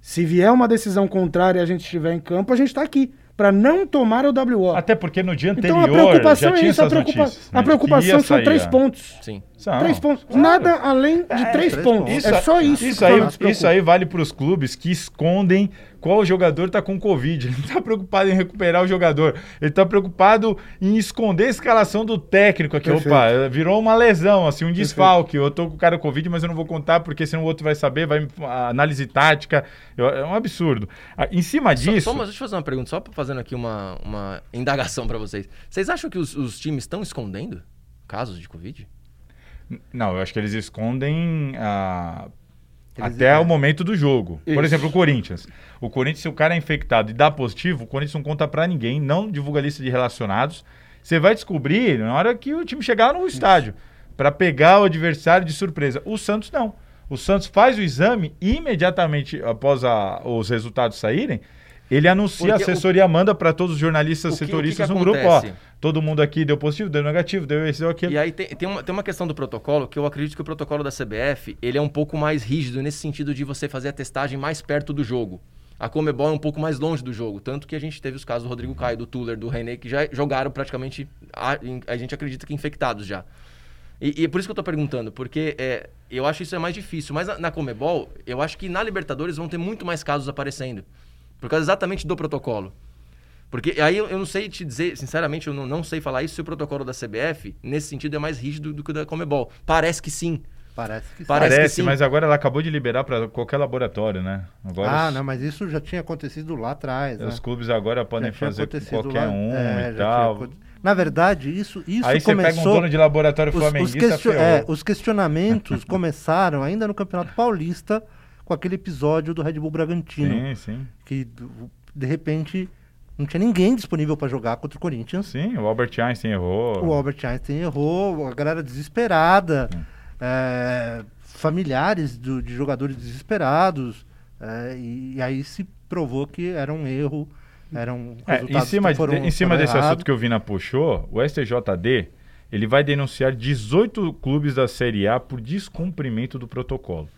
se vier uma decisão contrária e a gente estiver em campo, a gente está aqui. Para não tomar o WO. Até porque no dia anterior Então a preocupação já é isso, a, preocupa- notícias, né, a preocupação são três a- pontos. Sim. São. Três pontos. Claro. Nada além de É, três três pontos. pontos. é só isso. Isso que aí, isso aí vale para os clubes que escondem qual jogador está com Covid. Ele não está preocupado em recuperar o jogador. Ele está preocupado em esconder a escalação do técnico aqui. Perfeito. Opa, virou uma lesão, assim, um desfalque. Eu tô com o cara com Covid, mas eu não vou contar porque senão o outro vai saber, vai a análise tática. Eu- É um absurdo. Ah, Em cima disso. só, mas deixa eu fazer uma pergunta, só fazendo aqui uma, uma indagação pra vocês. Vocês acham que os, os times estão escondendo casos de Covid? Não, eu acho que eles escondem ah, Eles- até o momento do jogo. Por Isso. exemplo, o Corinthians. O Corinthians, se o cara é infectado e dá positivo, o Corinthians não conta pra ninguém, não divulga a lista de relacionados. Você vai descobrir na hora que o time chegar no estádio, Pra pegar o adversário de surpresa. O Santos não. O Santos faz o exame e imediatamente após a- os resultados saírem, ele anuncia, Porque a assessoria manda para todos os O jornalistas que- o que setoristas que no grupo, ó, todo mundo aqui deu positivo, deu negativo, deu esse, deu aquilo. E aí tem, tem, uma, tem uma questão do protocolo que eu acredito que o protocolo da CBF ele é um pouco mais rígido nesse sentido de você fazer a testagem mais perto do jogo. A Comebol é um pouco mais longe do jogo, tanto que a gente teve os casos do Rodrigo Caio, do Tuller, do René, que já jogaram praticamente, a, a gente acredita que infectados já. E, e é por isso que eu tô perguntando, porque é, eu acho isso é mais difícil. Mas na, na Comebol, eu acho que na Libertadores vão ter muito mais casos aparecendo. Por causa exatamente do protocolo. Porque aí eu, eu não sei te dizer, sinceramente, eu não, não sei falar isso se o protocolo da CBF, nesse sentido, é mais rígido do que o da Comebol. Parece que sim. Parece que sim. Parece Parece, que sim. mas agora ela acabou de liberar para qualquer laboratório, né? Agora Ah, os, não, mas isso já tinha acontecido lá atrás. né? os clubes agora podem tinha fazer qualquer lá- um é, e tinha tal. aconte- Na verdade, isso, isso Aí você começou... pega um dono de laboratório os, os, flamenguista, question- ferrou. é, os questionamentos começaram ainda no Campeonato Paulista com aquele episódio do Red Bull Bragantino, Sim, sim. que de repente não tinha ninguém disponível para jogar contra o Corinthians. Sim, o Albert Einstein errou. O Albert Einstein errou, a galera desesperada, é, familiares do- de jogadores desesperados, é, e, e aí se provou que era um erro, eram É, em cima, foram, de- em cima desse errados. assunto que o Vina puxou, o STJD ele vai denunciar 18 clubes da Série A por descumprimento do protocolo.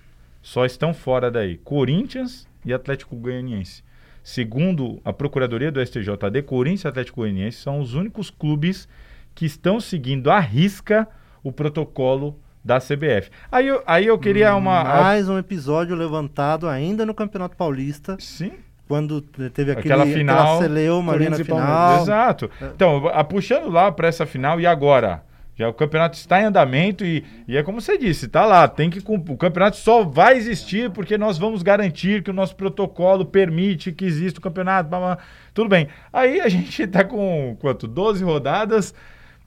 Só estão fora daí Corinthians e Atlético Goianiense. Segundo a Procuradoria do STJD, Corinthians e Atlético Goianiense são os únicos clubes que estão seguindo à risca o protocolo da CBF. Aí eu, aí eu queria uma... Mais um episódio levantado ainda no Campeonato Paulista, Sim, quando teve aquele, Aquela final, aquela celeuma ali na final. Exato. Então, a, puxando lá para essa final, e agora? Porque o campeonato está em andamento e, e é como você disse, tá lá, tem que o campeonato só vai existir porque nós vamos garantir que o nosso protocolo permite que exista o campeonato. Blá, blá. Tudo bem. Aí a gente está com quanto? 12 rodadas.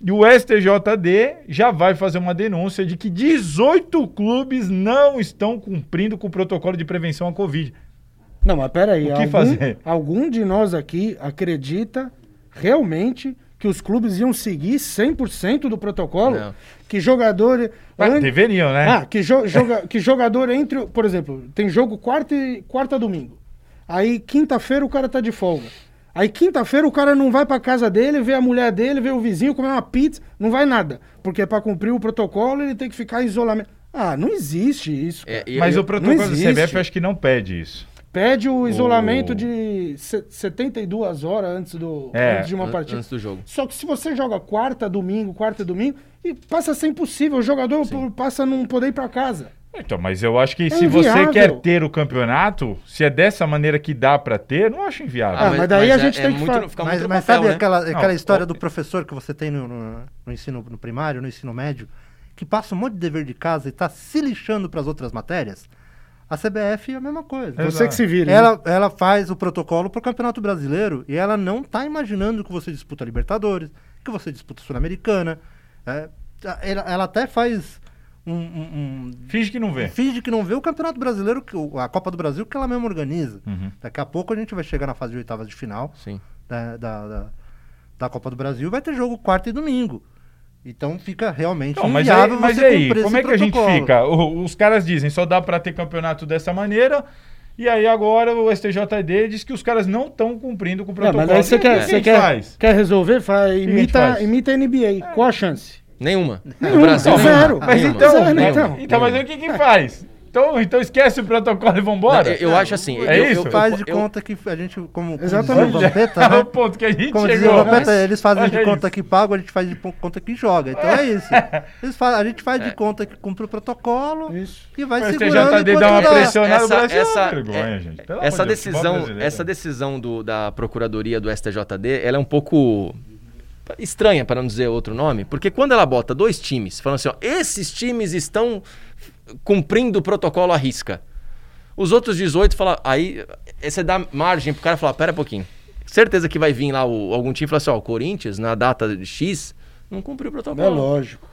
E o STJD já vai fazer uma denúncia de que 18 clubes não estão cumprindo com o protocolo de prevenção à Covid. Não, mas peraí. O que algum, fazer? Algum de nós aqui acredita realmente que os clubes iam seguir 100% do protocolo? Não. Que jogador... Mas an- deveriam, né? Ah, que, jo- joga- que jogador entre... Por exemplo, tem jogo quarta e quarta domingo. Aí quinta-feira o cara tá de folga. Aí quinta-feira o cara não vai pra casa dele, vê a mulher dele, vê o vizinho comer uma pizza, não vai nada. Porque pra cumprir o protocolo ele tem que ficar em isolamento. Ah, não existe isso. cara. É, e- Mas eu- o protocolo existe. CBF eu acho que não pede isso. Pede o isolamento O- de se- 72 horas antes, do, É, antes de uma partida. antes do jogo. Só que se você joga quarta, domingo, quarta e domingo, e passa a ser impossível. O jogador p- passa a não poder ir pra casa. Então, mas eu acho que se você inviável. quer ter o campeonato, se é dessa maneira que dá pra ter, não acho inviável. Ah, mas daí a gente tem que muito, falar- Mas, mas papel, sabe né? aquela, aquela Não, história do professor que você tem no, no- no ensino no primário, no ensino médio, que passa um monte de dever de casa e está se lixando para as outras matérias? A CBF é a mesma coisa. Exato. Você que se vira. né? Ela, ela faz o protocolo para o Campeonato Brasileiro e ela não está imaginando que você disputa Libertadores, que você disputa Sul-Americana. É, ela, ela até faz um, um- um- Finge que não vê. Finge que não vê o Campeonato Brasileiro, que a Copa do Brasil, que ela mesma organiza. Uhum. Daqui a pouco a gente vai chegar na fase de oitavas de final Sim. da, da, da, da Copa do Brasil, vai ter jogo quarta e domingo. Então fica realmente Não, mas inviável aí, mas você aí cumprir como é que a gente protocolo. fica? O- os caras dizem só dá pra ter campeonato dessa maneira. E aí agora o STJD diz que os caras não estão cumprindo com o É, protocolo. mas aí você E quer, você quer, faz? quer resolver? Faz, imita, faz? imita a NBA. Qual a chance? Nenhuma. Nenhuma, no Brasil, nenhuma. zero. Mas então, então. então, mas aí o que que faz? Então, então esquece o protocolo e vambora? Não, eu, eu acho assim. É eu, isso? eu- Faz de eu- conta que a gente, como, como Exatamente. dizia o Vampeta, É o né? ponto que a gente Como chegou. Vampeta, Mas- eles fazem de olha conta que pagam, a gente faz de conta que joga. Então é isso. Eles fa- a gente faz de conta que cumpre o protocolo Isso. e vai Mas o segurando TJD enquanto dá uma dá. pressão na essa, Brasil. essa, é vergonha, é- gente. Pelo essa de decisão, essa decisão do, da Procuradoria do STJD, ela é um pouco estranha, para não dizer outro nome, porque quando ela bota dois times, falando assim, ó, esses times estão cumprindo o protocolo à risca. Os outros 18 falam, aí você dá margem pro cara falar, pera um pouquinho. Certeza que vai vir lá o- algum time e falar assim, ó, o Corinthians, na data de X, não cumpriu o protocolo. É lógico.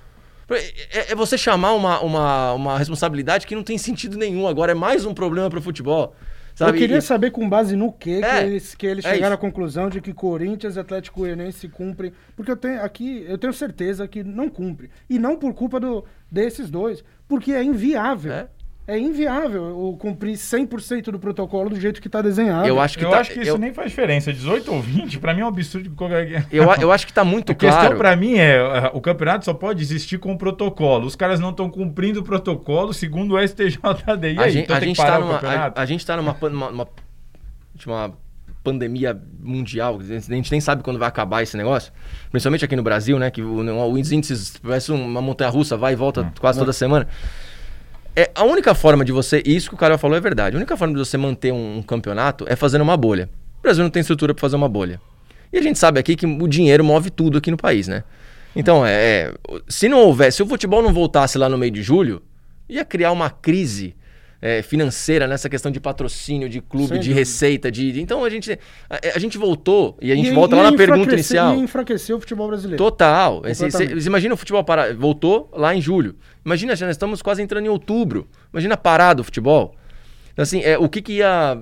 É, é você chamar uma, uma, uma responsabilidade que não tem sentido nenhum agora. É mais um problema pro futebol. Sabe? Eu queria saber com base no que que É, eles, que eles é chegaram à isso. conclusão de que Corinthians e Atlético Goianiense cumprem. Porque eu tenho aqui, eu tenho certeza que não cumpre. E não por culpa do, desses dois. Porque é inviável. É. É, inviável o cumprir 100% do protocolo do jeito que está desenhado. Eu acho que eu tá, acho que isso eu, nem faz diferença. 18 ou 20, pra mim é um absurdo. qualquer- eu, a- eu acho que tá muito A questão claro. pra mim é, o campeonato só pode existir com o protocolo. Os caras não estão cumprindo o protocolo segundo o STJD. E a aí, gente, então a tem gente que parar tá o numa, campeonato? a, a gente tá numa, pan- uma, uma, uma pandemia mundial. A gente nem sabe quando vai acabar esse negócio. Principalmente aqui no Brasil, né? Que o, os índices parece uma montanha russa, vai e volta Hum. quase toda semana. É, a única forma de você. e Isso que o cara falou é verdade. A única forma de você manter um, um campeonato é fazendo uma bolha. O Brasil não tem estrutura para fazer uma bolha. E a gente sabe aqui que o dinheiro move tudo aqui no país, né? Então, é, é, se não houvesse, se o futebol não voltasse lá no meio de julho, ia criar uma crise é, financeira nessa questão de patrocínio, de clube, de receita, de, então a gente a, a gente voltou e a gente E- volta e lá na pergunta inicial. E enfraqueceu o futebol brasileiro. Total. Imagina o futebol parado. Voltou lá em julho. Imagina, já nós estamos quase entrando em outubro. Imagina parado o futebol. Então, assim, é, o que que ia.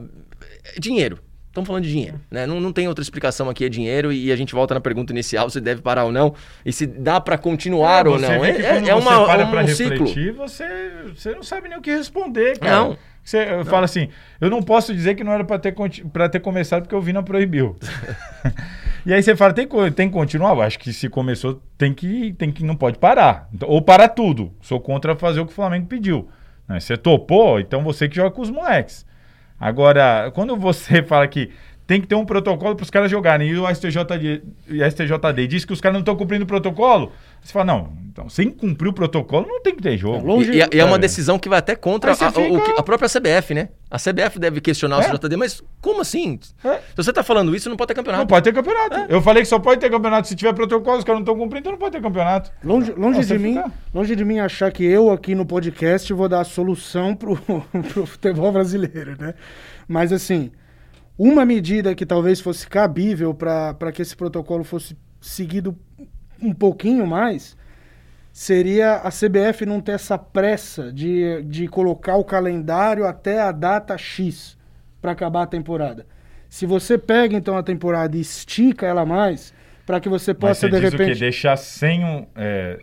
é Dinheiro. Estamos falando de dinheiro. Né? Não, não tem outra explicação aqui, é dinheiro. E a gente volta na pergunta inicial: se deve parar ou não. E se dá para continuar ou você não. É, é, é uma, você para é um pra ciclo. refletir, você, você não sabe nem o que responder, cara. Não. Você fala assim, eu não posso dizer que não era pra ter, pra ter começado porque o Vina proibiu. e aí você fala, tem, tem que continuar? Eu acho que se começou, tem que, tem que não pode parar. Então, ou parar tudo. Sou contra fazer o que o Flamengo pediu. Né? Você topou, então você que joga com os moleques. Agora, quando você fala que tem que ter um protocolo para os caras jogarem. E o STJD, e a STJD diz que os caras não estão cumprindo o protocolo. Você fala, não, então, sem cumprir o protocolo, não tem que ter jogo. Longe- E, e é- e é uma decisão que vai até contra a, o- o fica- que- a própria CBF, né? A CBF deve questionar o É. CJD, mas como assim? É. Se você tá falando isso, não pode ter campeonato. Não pode ter campeonato. Eu falei que só pode ter campeonato se tiver protocolo, os caras não estão cumprindo, então não pode ter campeonato. Longe, longe de mim, longe de mim achar que eu aqui no podcast vou dar a solução pro, pro futebol brasileiro, né? Mas assim, uma medida que talvez fosse cabível para que esse protocolo fosse seguido um pouquinho mais seria a CBF não ter essa pressa de, de colocar o calendário até a data X para acabar a temporada. Se você pega então a temporada e estica ela mais, para que você Mas possa você de diz o repente quê? Deixar sem, um, é,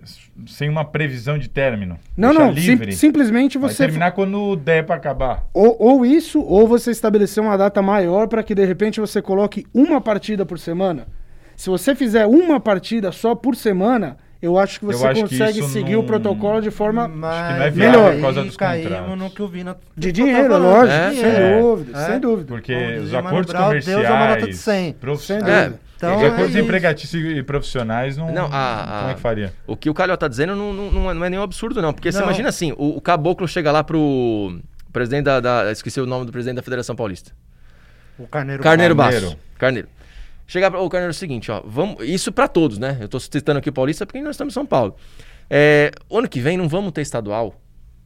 sem uma previsão de término. Não, Deixar não, sim- livre. simplesmente Vai você. terminar quando der pra acabar. Ou, ou isso, ou você estabelecer uma data maior para que de repente você coloque uma partida por semana. Se você fizer uma partida só por semana, eu acho que Eu você acho que consegue isso seguir não- o protocolo de forma Mas não é por causa dos caímos no que o Vina de tá dinheiro, falando, lógico, É, sem é. dúvida, É. sem dúvida. Porque os acordos Brown, Deus comerciais, é uma nota de 100. Sem profissionais, dúvida. Então, os é empregatícios e profissionais não, Não, a- a- como é que faria? O que o Calhó tá dizendo não, não, não é, não é nenhum absurdo, não. Porque você Não. imagina assim, o, o caboclo chega lá pro presidente da, da- Esqueci o nome do presidente da Federação Paulista. O Carneiro, Carneiro Carneiro. Basso. Carneiro. Chegar para o Carneiro é o seguinte, ó, vamos, isso para todos, né? Eu tô citando aqui o Paulista porque nós estamos em São Paulo. É, ano que vem não vamos ter estadual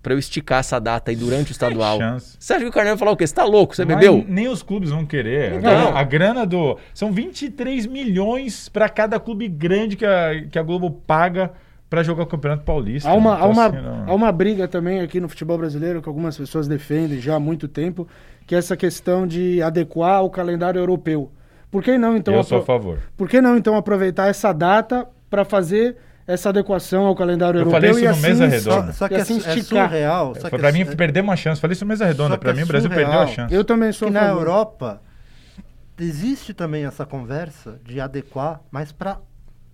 para eu esticar essa data aí durante o estadual. Você acha que o Carneiro vai falar o quê? Você tá louco? Você Mas bebeu? Nem os clubes vão querer. Então. A grana do. São 23 milhões para cada clube grande que a, que a Globo paga para jogar o Campeonato Paulista. Há uma, há, Então, uma, assim, não- há uma briga também aqui no futebol brasileiro que algumas pessoas defendem já há muito tempo, que é essa questão de adequar o calendário europeu. Por que não então Eu sou a apro- favor. Por que não então aproveitar essa data para fazer essa adequação ao calendário Eu europeu falei isso e no assim mesa só- redonda. Só, só que é, assim é esticar. surreal. Só Foi que pra é- mim perder uma chance. Falei isso mesa redonda. Só Pra mim é o Brasil perdeu a chance. Eu também sou que na. Europa existe também essa conversa de adequar mais para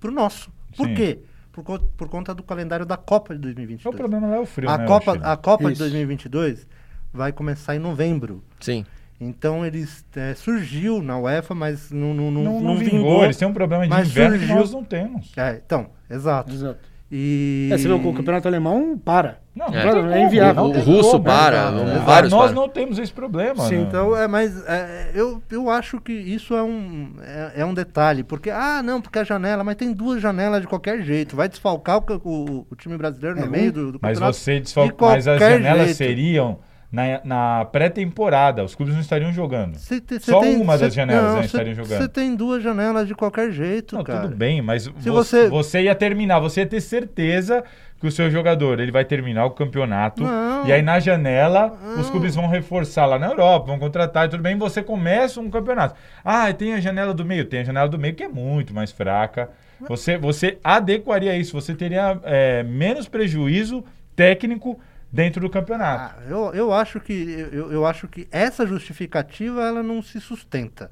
o nosso. Por Sim. quê? Por, co- por conta do calendário da Copa de O 2022. problema não é o frio, a né, Copa, a Copa de Isso. 2022 vai começar em novembro. Sim. Então eles é, surgiu na UEFA, mas não, não, não, Não, não vingou. vingou. Eles têm um problema de mas inverno que surgiu- nós não temos. É, então, exato. Exato. E É, você vê que o campeonato alemão para. Não, É. é inviável. O russo como. para, É. Ah, vários Nós param. não temos esse problema. Sim, né? então é, mas é, eu, eu acho que isso é um, é, é um detalhe, porque, ah, não, porque a janela, mas tem duas janelas de qualquer jeito, vai desfalcar o, o, o time brasileiro no É, meio do, do Mas campeonato você de desfalca. Mas as janelas jeito. seriam na, na pré-temporada. Os clubes não estariam jogando. Cê cê Só tem- uma cê- das janelas não, né, estariam jogando. Você tem duas janelas de qualquer jeito, Não, cara. tudo bem, mas Se vo- você- você... ia terminar, você ia ter certeza que o seu jogador ele vai terminar o campeonato Não. e aí na janela os Não. clubes vão reforçar lá na Europa, vão contratar e tudo bem, você começa um campeonato. Ah, tem a janela do meio, tem a janela do meio que é muito mais fraca. Você, você adequaria isso, você teria é, menos prejuízo técnico dentro do campeonato. Ah, eu, eu, acho que, eu, eu acho que essa justificativa ela não se sustenta.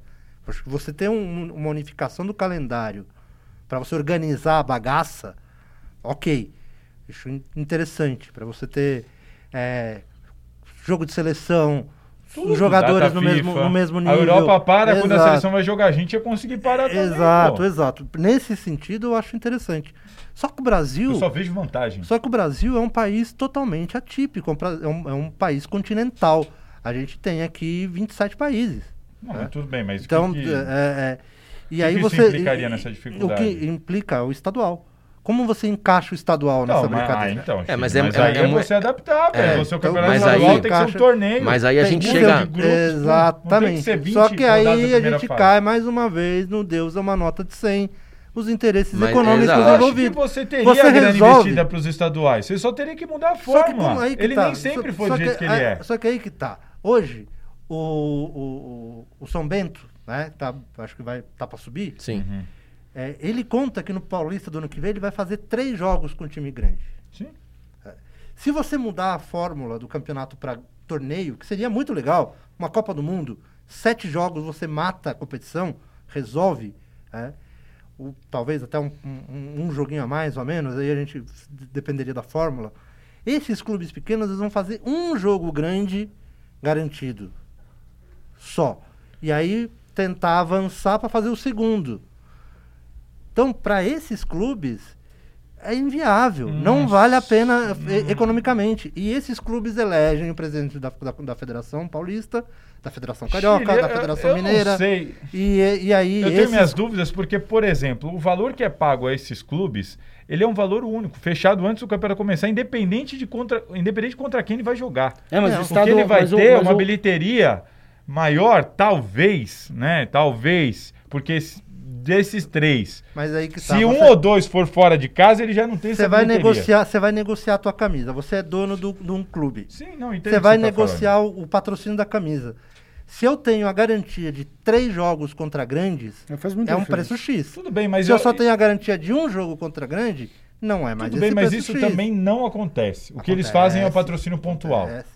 Você tem um- uma unificação do calendário para você organizar a bagaça, ok. Acho in- interessante. Para você ter é, jogo de seleção, Tudo, os jogadores data no mesmo, no mesmo A nível. Europa para quando a Exato. seleção vai jogar, a gente ia conseguir parar também. Exato, pô. exato. Nesse sentido, eu acho interessante. Só que o Brasil. Eu só vejo vantagem. Só que o Brasil é um país totalmente atípico, é um é um, é um país continental. A gente tem aqui 27 países. Não, É. mas tudo bem, mas o Então, que que- é, é, e que aí que isso você. implicaria nessa dificuldade? O que implica o estadual. Como você encaixa o estadual Não, nessa mas, ah, brincadeira? então, É, mas mas, é- é- aí é é, mu- você adaptar, velho. É, Você é o então, campeonato mas estadual aí- tem que ser um torneio. Mas aí a gente chega. ser- de grupos, não tem que Exatamente. ser 20 Só que aí a gente fase. cai mais uma vez no Deus é uma nota de 100. Os interesses Mas- econômicos exato. Eu acho que envolvidos. você teria Você a grana resolve. investida para os estaduais. Você só teria que mudar a Só que fórmula. como aí que ele tá. nem sempre Só- foi só do jeito que, ele aí- é. Só que aí que tá. Hoje, o, o, o, o São Bento, né? Tá, acho que vai tá para subir. Sim. Uhum. é, ele conta que no Paulista do ano que vem ele vai fazer três jogos com o time grande. Sim. Se você mudar a fórmula do campeonato para torneio, que seria muito legal, uma Copa do Mundo, sete jogos você mata a competição, resolve, é, o- talvez até um, um- um joguinho a mais ou a menos, aí a gente dependeria da fórmula. Esses clubes pequenos eles vão fazer um jogo grande garantido. Só. E aí tentar avançar para fazer o segundo. Então, para esses clubes, é inviável. Não Nossa. vale a pena e- economicamente. E esses clubes elegem o presidente da, da, da Federação Paulista, da Federação Carioca, Chile, da eu- Federação eu Mineira. Não sei. E, e aí. Eu tenho esses- minhas dúvidas porque, por exemplo, o valor que é pago a esses clubes, ele é um valor único, fechado antes do campeonato começar, independente de contra, independente contra quem ele vai jogar. É, mas o Porque estado ele vai mas o- ter mas uma o- bilheteria maior, talvez, né? Talvez, porque desses três, Mas aí que tá, se um você- ou dois for fora de casa, ele já não tem Você essa vai negociar, você vai negociar a tua camisa. Você é dono do- de um clube. Sim, não entendo Você vai tá negociar o, o patrocínio da camisa. Se eu tenho a garantia de três jogos contra grandes, É, é um diferença. preço X. Tudo bem, mas Se eu eu- só tenho a garantia de um jogo contra grande, não é mais Tudo esse bem, mas isso X. também não acontece. O que eles Acontece, fazem é o patrocínio pontual. acontece.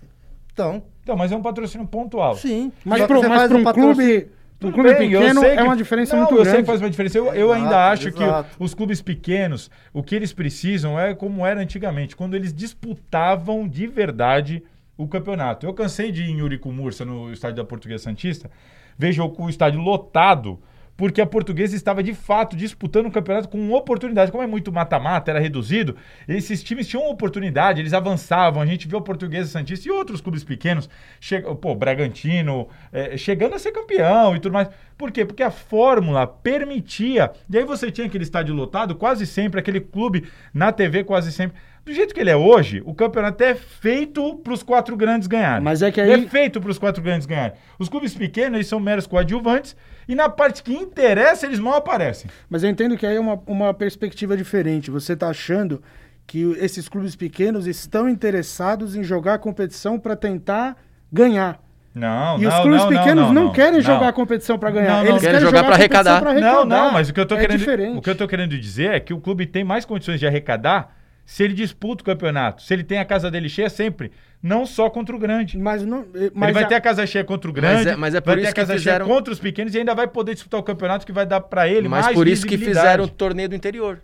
Então, Então, mas é um patrocínio pontual. sim. Mas para um um clube, um Tudo clube bem, eu pequeno sei é que- uma diferença não, muito eu grande. sei que faz uma diferença. Eu, eu ainda acho exato. que os clubes pequenos, o que eles precisam é como era antigamente, quando eles disputavam de verdade o campeonato. Eu cansei de ir em Urico Mursa, no estádio da Portuguesa Santista, vejo o estádio lotado, porque a Portuguesa estava de fato disputando o campeonato com oportunidade. Como é muito mata-mata, era reduzido, esses times tinham oportunidade, eles avançavam. A gente viu a Portuguesa Santista e outros clubes pequenos, che... pô, Bragantino, eh, chegando a ser campeão e tudo mais. Por quê? Porque a fórmula permitia. E aí você tinha aquele estádio lotado, quase sempre, aquele clube na TV, quase sempre. Do jeito que ele é hoje, o campeonato é feito para os quatro grandes ganharem. Mas é que aí- é feito para os quatro grandes ganharem. Os clubes pequenos, eles são meros coadjuvantes. E na parte que interessa, eles mal aparecem. Mas eu entendo que aí é uma, uma perspectiva diferente. Você está achando que esses clubes pequenos estão interessados em jogar a competição para tentar ganhar. Não, e não, os clubes não, pequenos não, não, não, querem não. jogar a competição para ganhar. Não, não. Eles Querem querem jogar jogar, pra a competição arrecadar. arrecadar. Não, não, mas o que eu tô é querendo, diferente. o que eu tô querendo dizer é que o clube tem mais condições de arrecadar se ele disputa o campeonato, se ele tem a casa dele cheia sempre, não só contra o grande. Mas não. eh, ele Mas vai a- ter a casa cheia contra o grande, é- mas é por vai ter isso a que casa fizeram- cheia contra os pequenos e ainda vai poder disputar o campeonato que vai dar pra ele Mas mais por isso que fizeram o torneio do interior.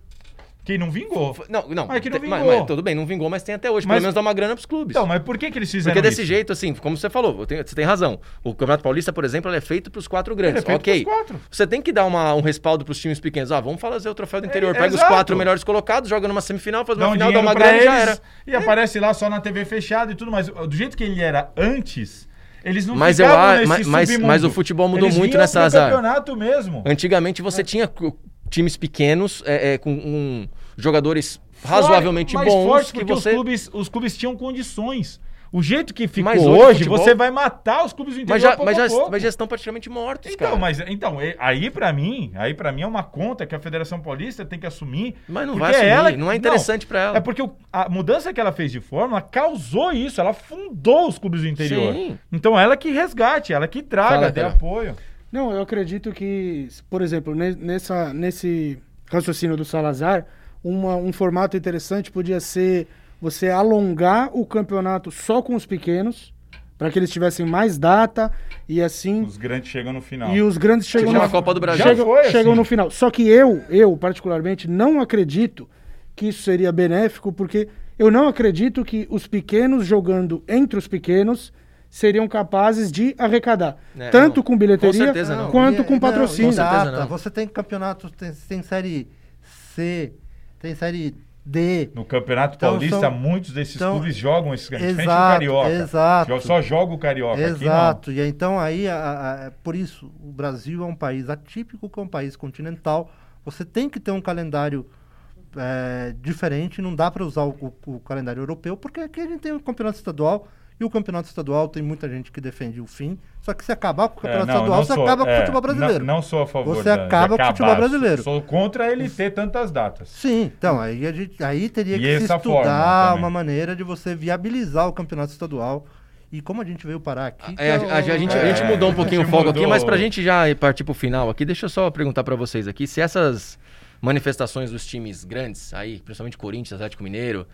Que não vingou. Não, não. Mas que não tem- mas- vingou. mas tudo bem, não vingou, mas tem até hoje. Mas- Pelo menos dá uma grana pros clubes. Então, mas por que que eles fizeram Porque desse isso? jeito, assim, como você falou, você tem razão. O Campeonato Paulista, por exemplo, é feito pros quatro grandes. Ele é feito ok. pros quatro. Você tem que dar uma- um respaldo pros times pequenos. Ah, vamos fazer o troféu do interior. É, Pega os exato. quatro melhores colocados, joga numa semifinal, faz Dá uma um final, dá uma grana e já eles era. e aparece lá só na TV fechada e tudo mais. Do jeito que ele era antes, eles não Mas eu nesse mas- mas- submundo. mas o futebol mudou Eles muito nessa azar. campeonato mesmo. Antigamente você tinha cu- times pequenos é, é, com um, jogadores razoavelmente mais bons forte que porque você. os, clubes, os clubes tinham condições. O jeito que ficou Mas hoje, futebol- você vai matar os clubes do interior Mas já, pouco mas, já, pouco. mas já estão praticamente mortos, Então, cara. mas então, e- aí pra mim, aí para mim é uma conta que a Federação Paulista tem que assumir. Mas não vai assumir, ela- não é interessante pra ela. É porque a mudança que ela fez de fórmula causou isso, ela fundou os clubes do interior. Sim. Então ela que resgate, ela que traga, Fala, dê apoio. Não, eu acredito que, por exemplo, ne- nessa, nesse raciocínio do Salazar, uma- um formato interessante podia ser você alongar o campeonato só com os pequenos, para que eles tivessem mais data e assim. Os grandes chegam no final. E os grandes chegam Tipo no Copa do Brasil. Chegam, foi chegam assim. no final. Só que eu, eu particularmente, não acredito que isso seria benéfico, porque eu não acredito que os pequenos jogando entre os pequenos seriam capazes de arrecadar. É, tanto não. com bilheteria Com certeza não. quanto E- com não, patrocínio. Com certeza data, não. Você tem campeonatos, tem, tem série C, tem série D. No Campeonato Então, Paulista, são- muitos desses então- clubes jogam esses diferente do Carioca. exato. Só joga o Carioca. Aqui não. Exato. E então aí, a- a- a- por isso, o Brasil é um país atípico, que é um país continental. Você tem que ter um calendário é, diferente. Não dá para usar o, o- o calendário europeu, porque aqui a gente tem o campeonato estadual. E o campeonato estadual tem muita gente que defende o fim. Só que se acabar com o É, campeonato não, estadual, não você sou- acaba com o é, futebol brasileiro. Não, não sou a favor Você da- de acaba com o futebol brasileiro. Sou contra ele ter tantas datas. Sim, então aí, a gente, aí teria E que se estudar uma maneira de você viabilizar o campeonato estadual. E como a gente veio parar aqui. É, a, é a- a gente, a É, gente mudou um a pouquinho o foco aqui, mudou. mas pra gente já ir partir pro final aqui, deixa eu só perguntar pra vocês aqui se essas manifestações dos times grandes, aí, principalmente Corinthians, Atlético Mineiro,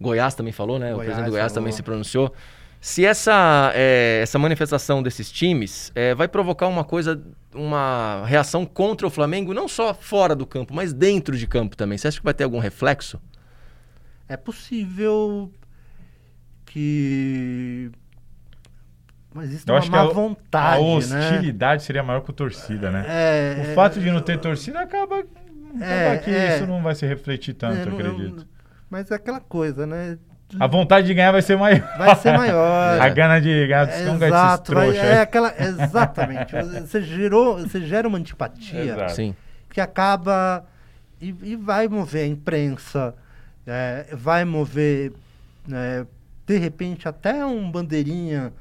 Goiás também falou, né? o Goiás presidente do Goiás falou. também se pronunciou. Se essa, é, essa manifestação desses times é, vai provocar uma coisa, uma reação contra o Flamengo, não só fora do campo, mas dentro de campo também. Você acha que vai ter algum reflexo? É possível que Mas isso é acho uma que má a, vontade, a né? hostilidade seria maior com a torcida, né? É, O fato de não ter torcida acaba, acaba É, que é. isso não vai se refletir tanto, é, não- acredito. Mas é aquela coisa, né? A vontade de ganhar vai ser maior. Vai ser maior. A gana de ganhar dos É, Exato, vai- é aquela, exatamente. Você gerou, você gera uma antipatia Exato. Sim. que acaba e, e vai mover a imprensa, é, vai mover, é, de repente, até um bandeirinha,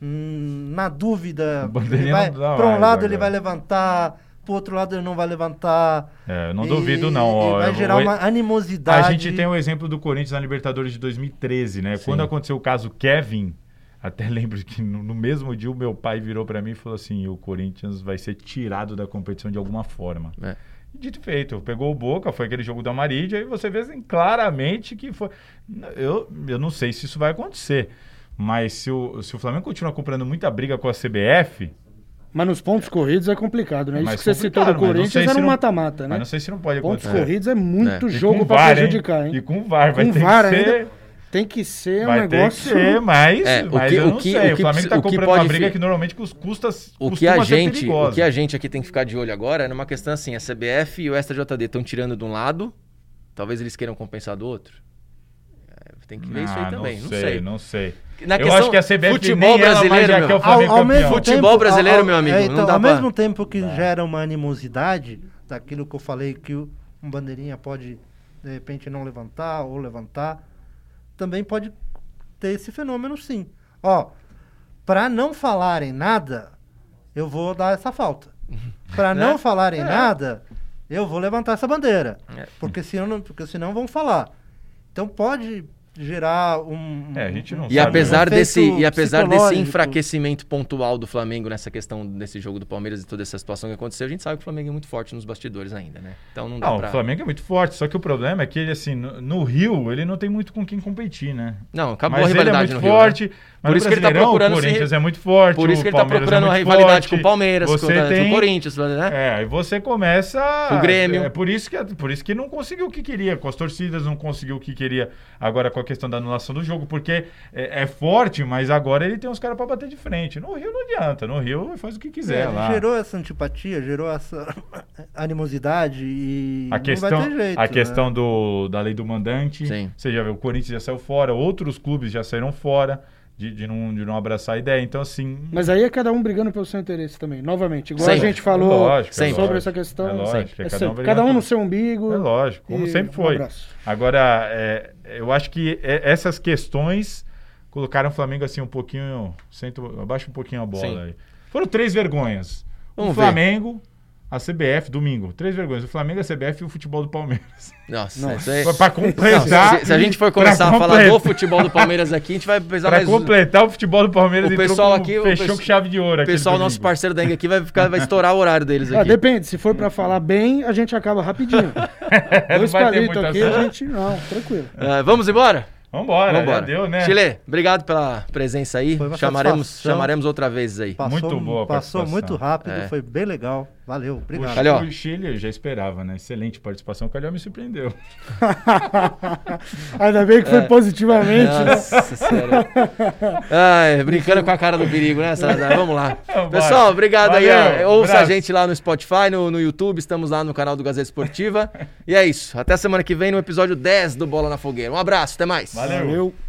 hum, na dúvida, ele vai, não dá para um lado ele agora. vai levantar, para outro lado ele não vai levantar. É, eu não E- duvido, não. ó. vai gerar uma animosidade. A gente tem o exemplo do Corinthians na Libertadores de 2013, né? Sim. Quando aconteceu o caso Kevin, até lembro que no, no mesmo dia o meu pai virou pra mim e falou assim: o Corinthians vai ser tirado da competição de alguma forma. É. Dito feito, pegou o Boca, foi aquele jogo da Marídia, e você vê assim, claramente que foi. Eu, eu não sei se isso vai acontecer, mas se o, se o Flamengo continuar comprando muita briga com a CBF, Mas nos pontos corridos é complicado, né? É Isso que você citou do mas não Corinthians era um não- mata-mata, mas né? não sei se não pode Pontos acontecer. corridos é muito É. Jogo hein? prejudicar, hein? E com VAR, vai Com ter VAR que ser. ainda tem que ser Vai um negócio. ter que ser, mas, É, o mas que- eu o não que- sei. o O que Flamengo tá o que comprando pode uma briga fi- que normalmente os custas O que, a gente, o que a gente aqui tem que ficar de olho agora é numa questão assim, a CBF e o STJD estão tirando de um lado, talvez eles queiram compensar do outro. É, Tem que ver isso aí Ah, também, não não sei, sei. não sei. Na eu acho que a CBF futebol ela brasileiro, meu. ao, ao mesmo. Futebol tempo, brasileiro, ao- meu amigo, é, não então, dá ao pra- mesmo tempo que gera uma animosidade, daquilo que eu falei que o- um bandeirinha pode, de repente, não levantar ou levantar, também pode ter esse fenômeno sim. Ó, para não falarem nada, eu vou dar essa falta. Para Né? não falarem É. nada, eu vou levantar essa bandeira. É. Porque senão, não- porque senão vão falar. Então pode gerar um. É, a gente não E sabe, apesar né? desse e apesar desse enfraquecimento pontual do Flamengo nessa questão desse jogo do Palmeiras e toda essa situação que aconteceu, a gente sabe que o Flamengo é muito forte nos bastidores ainda, né? Então não dá Não, pra... o Flamengo é muito forte, só que o problema é que ele, assim, no, no Rio, ele não tem muito com quem competir, né? Não, acabou mas a rivalidade ele é no muito Rio, né? Mas Por isso que ele tá procurando O se- Corinthians é muito forte. Por isso que ele tá Palmeiras procurando é uma muito rivalidade forte, com o Palmeiras, com, Você com tem... o Corinthians, né? É, aí você começa. O Grêmio. É por isso que por isso que não conseguiu o que queria, com as torcidas não conseguiu o que queria. Agora com a questão da anulação do jogo, porque é, é forte, mas agora ele tem uns caras pra bater de frente. No Rio não adianta, no Rio faz o que quiser É, lá. gerou essa antipatia, gerou essa animosidade e A não questão, vai ter jeito. a né? questão do, da lei do mandante, Sim. você já viu, o Corinthians já saiu fora, outros clubes já saíram fora de, de, não, de não abraçar a ideia. Então, assim. Mas aí é cada um brigando pelo seu interesse também. Novamente, igual Sempre. a gente falou É lógico, é sobre lógico. essa questão. É lógico, é É cada sempre. um cada um no seu umbigo. É lógico, como sempre um foi. abraço. Agora, é, eu acho que é- essas questões colocaram o Flamengo assim um pouquinho. Sento, abaixa um pouquinho a bola Sim. aí. Foram três vergonhas. Vamos o ver. A CBF, domingo. Três vergonhas. O Flamengo, a CBF e o futebol do Palmeiras. Nossa, Nossa. isso aí... Pra completar. Não, se, se a gente for começar a falar do futebol do Palmeiras aqui, a gente vai precisar Pra mais... completar o futebol do Palmeiras O pessoal com- aqui, fechou pesso- com chave de ouro O pessoal, no nosso parceiro da Enga aqui, vai, ficar, vai estourar o horário deles Ah, aqui. depende, se for pra falar bem, a gente acaba rapidinho. Dois palitos aqui, a gente. Não, tranquilo. Ah, vamos embora? Vambora, Vambora. deu, né? Chile, obrigado pela presença aí. Foi uma Chamaremos, chamaremos outra vez aí. Passou, Muito boa Passou muito rápido, É. foi bem legal. Valeu, obrigado. Ali, ó. O Chile eu já esperava, né? Excelente participação. O Calhau me surpreendeu. Ainda bem que foi positivamente, né? Nossa senhora. Ai, brincando com a cara do perigo, né? Vamos lá. Vambora. Pessoal, obrigado aí. Valeu, ó. Ouça a gente lá no Spotify, no, no YouTube. Estamos lá no canal do Gazeta Esportiva. E é isso. Até semana que vem no episódio 10 do Bola na Fogueira. Um abraço, até mais. Valeu. Valeu.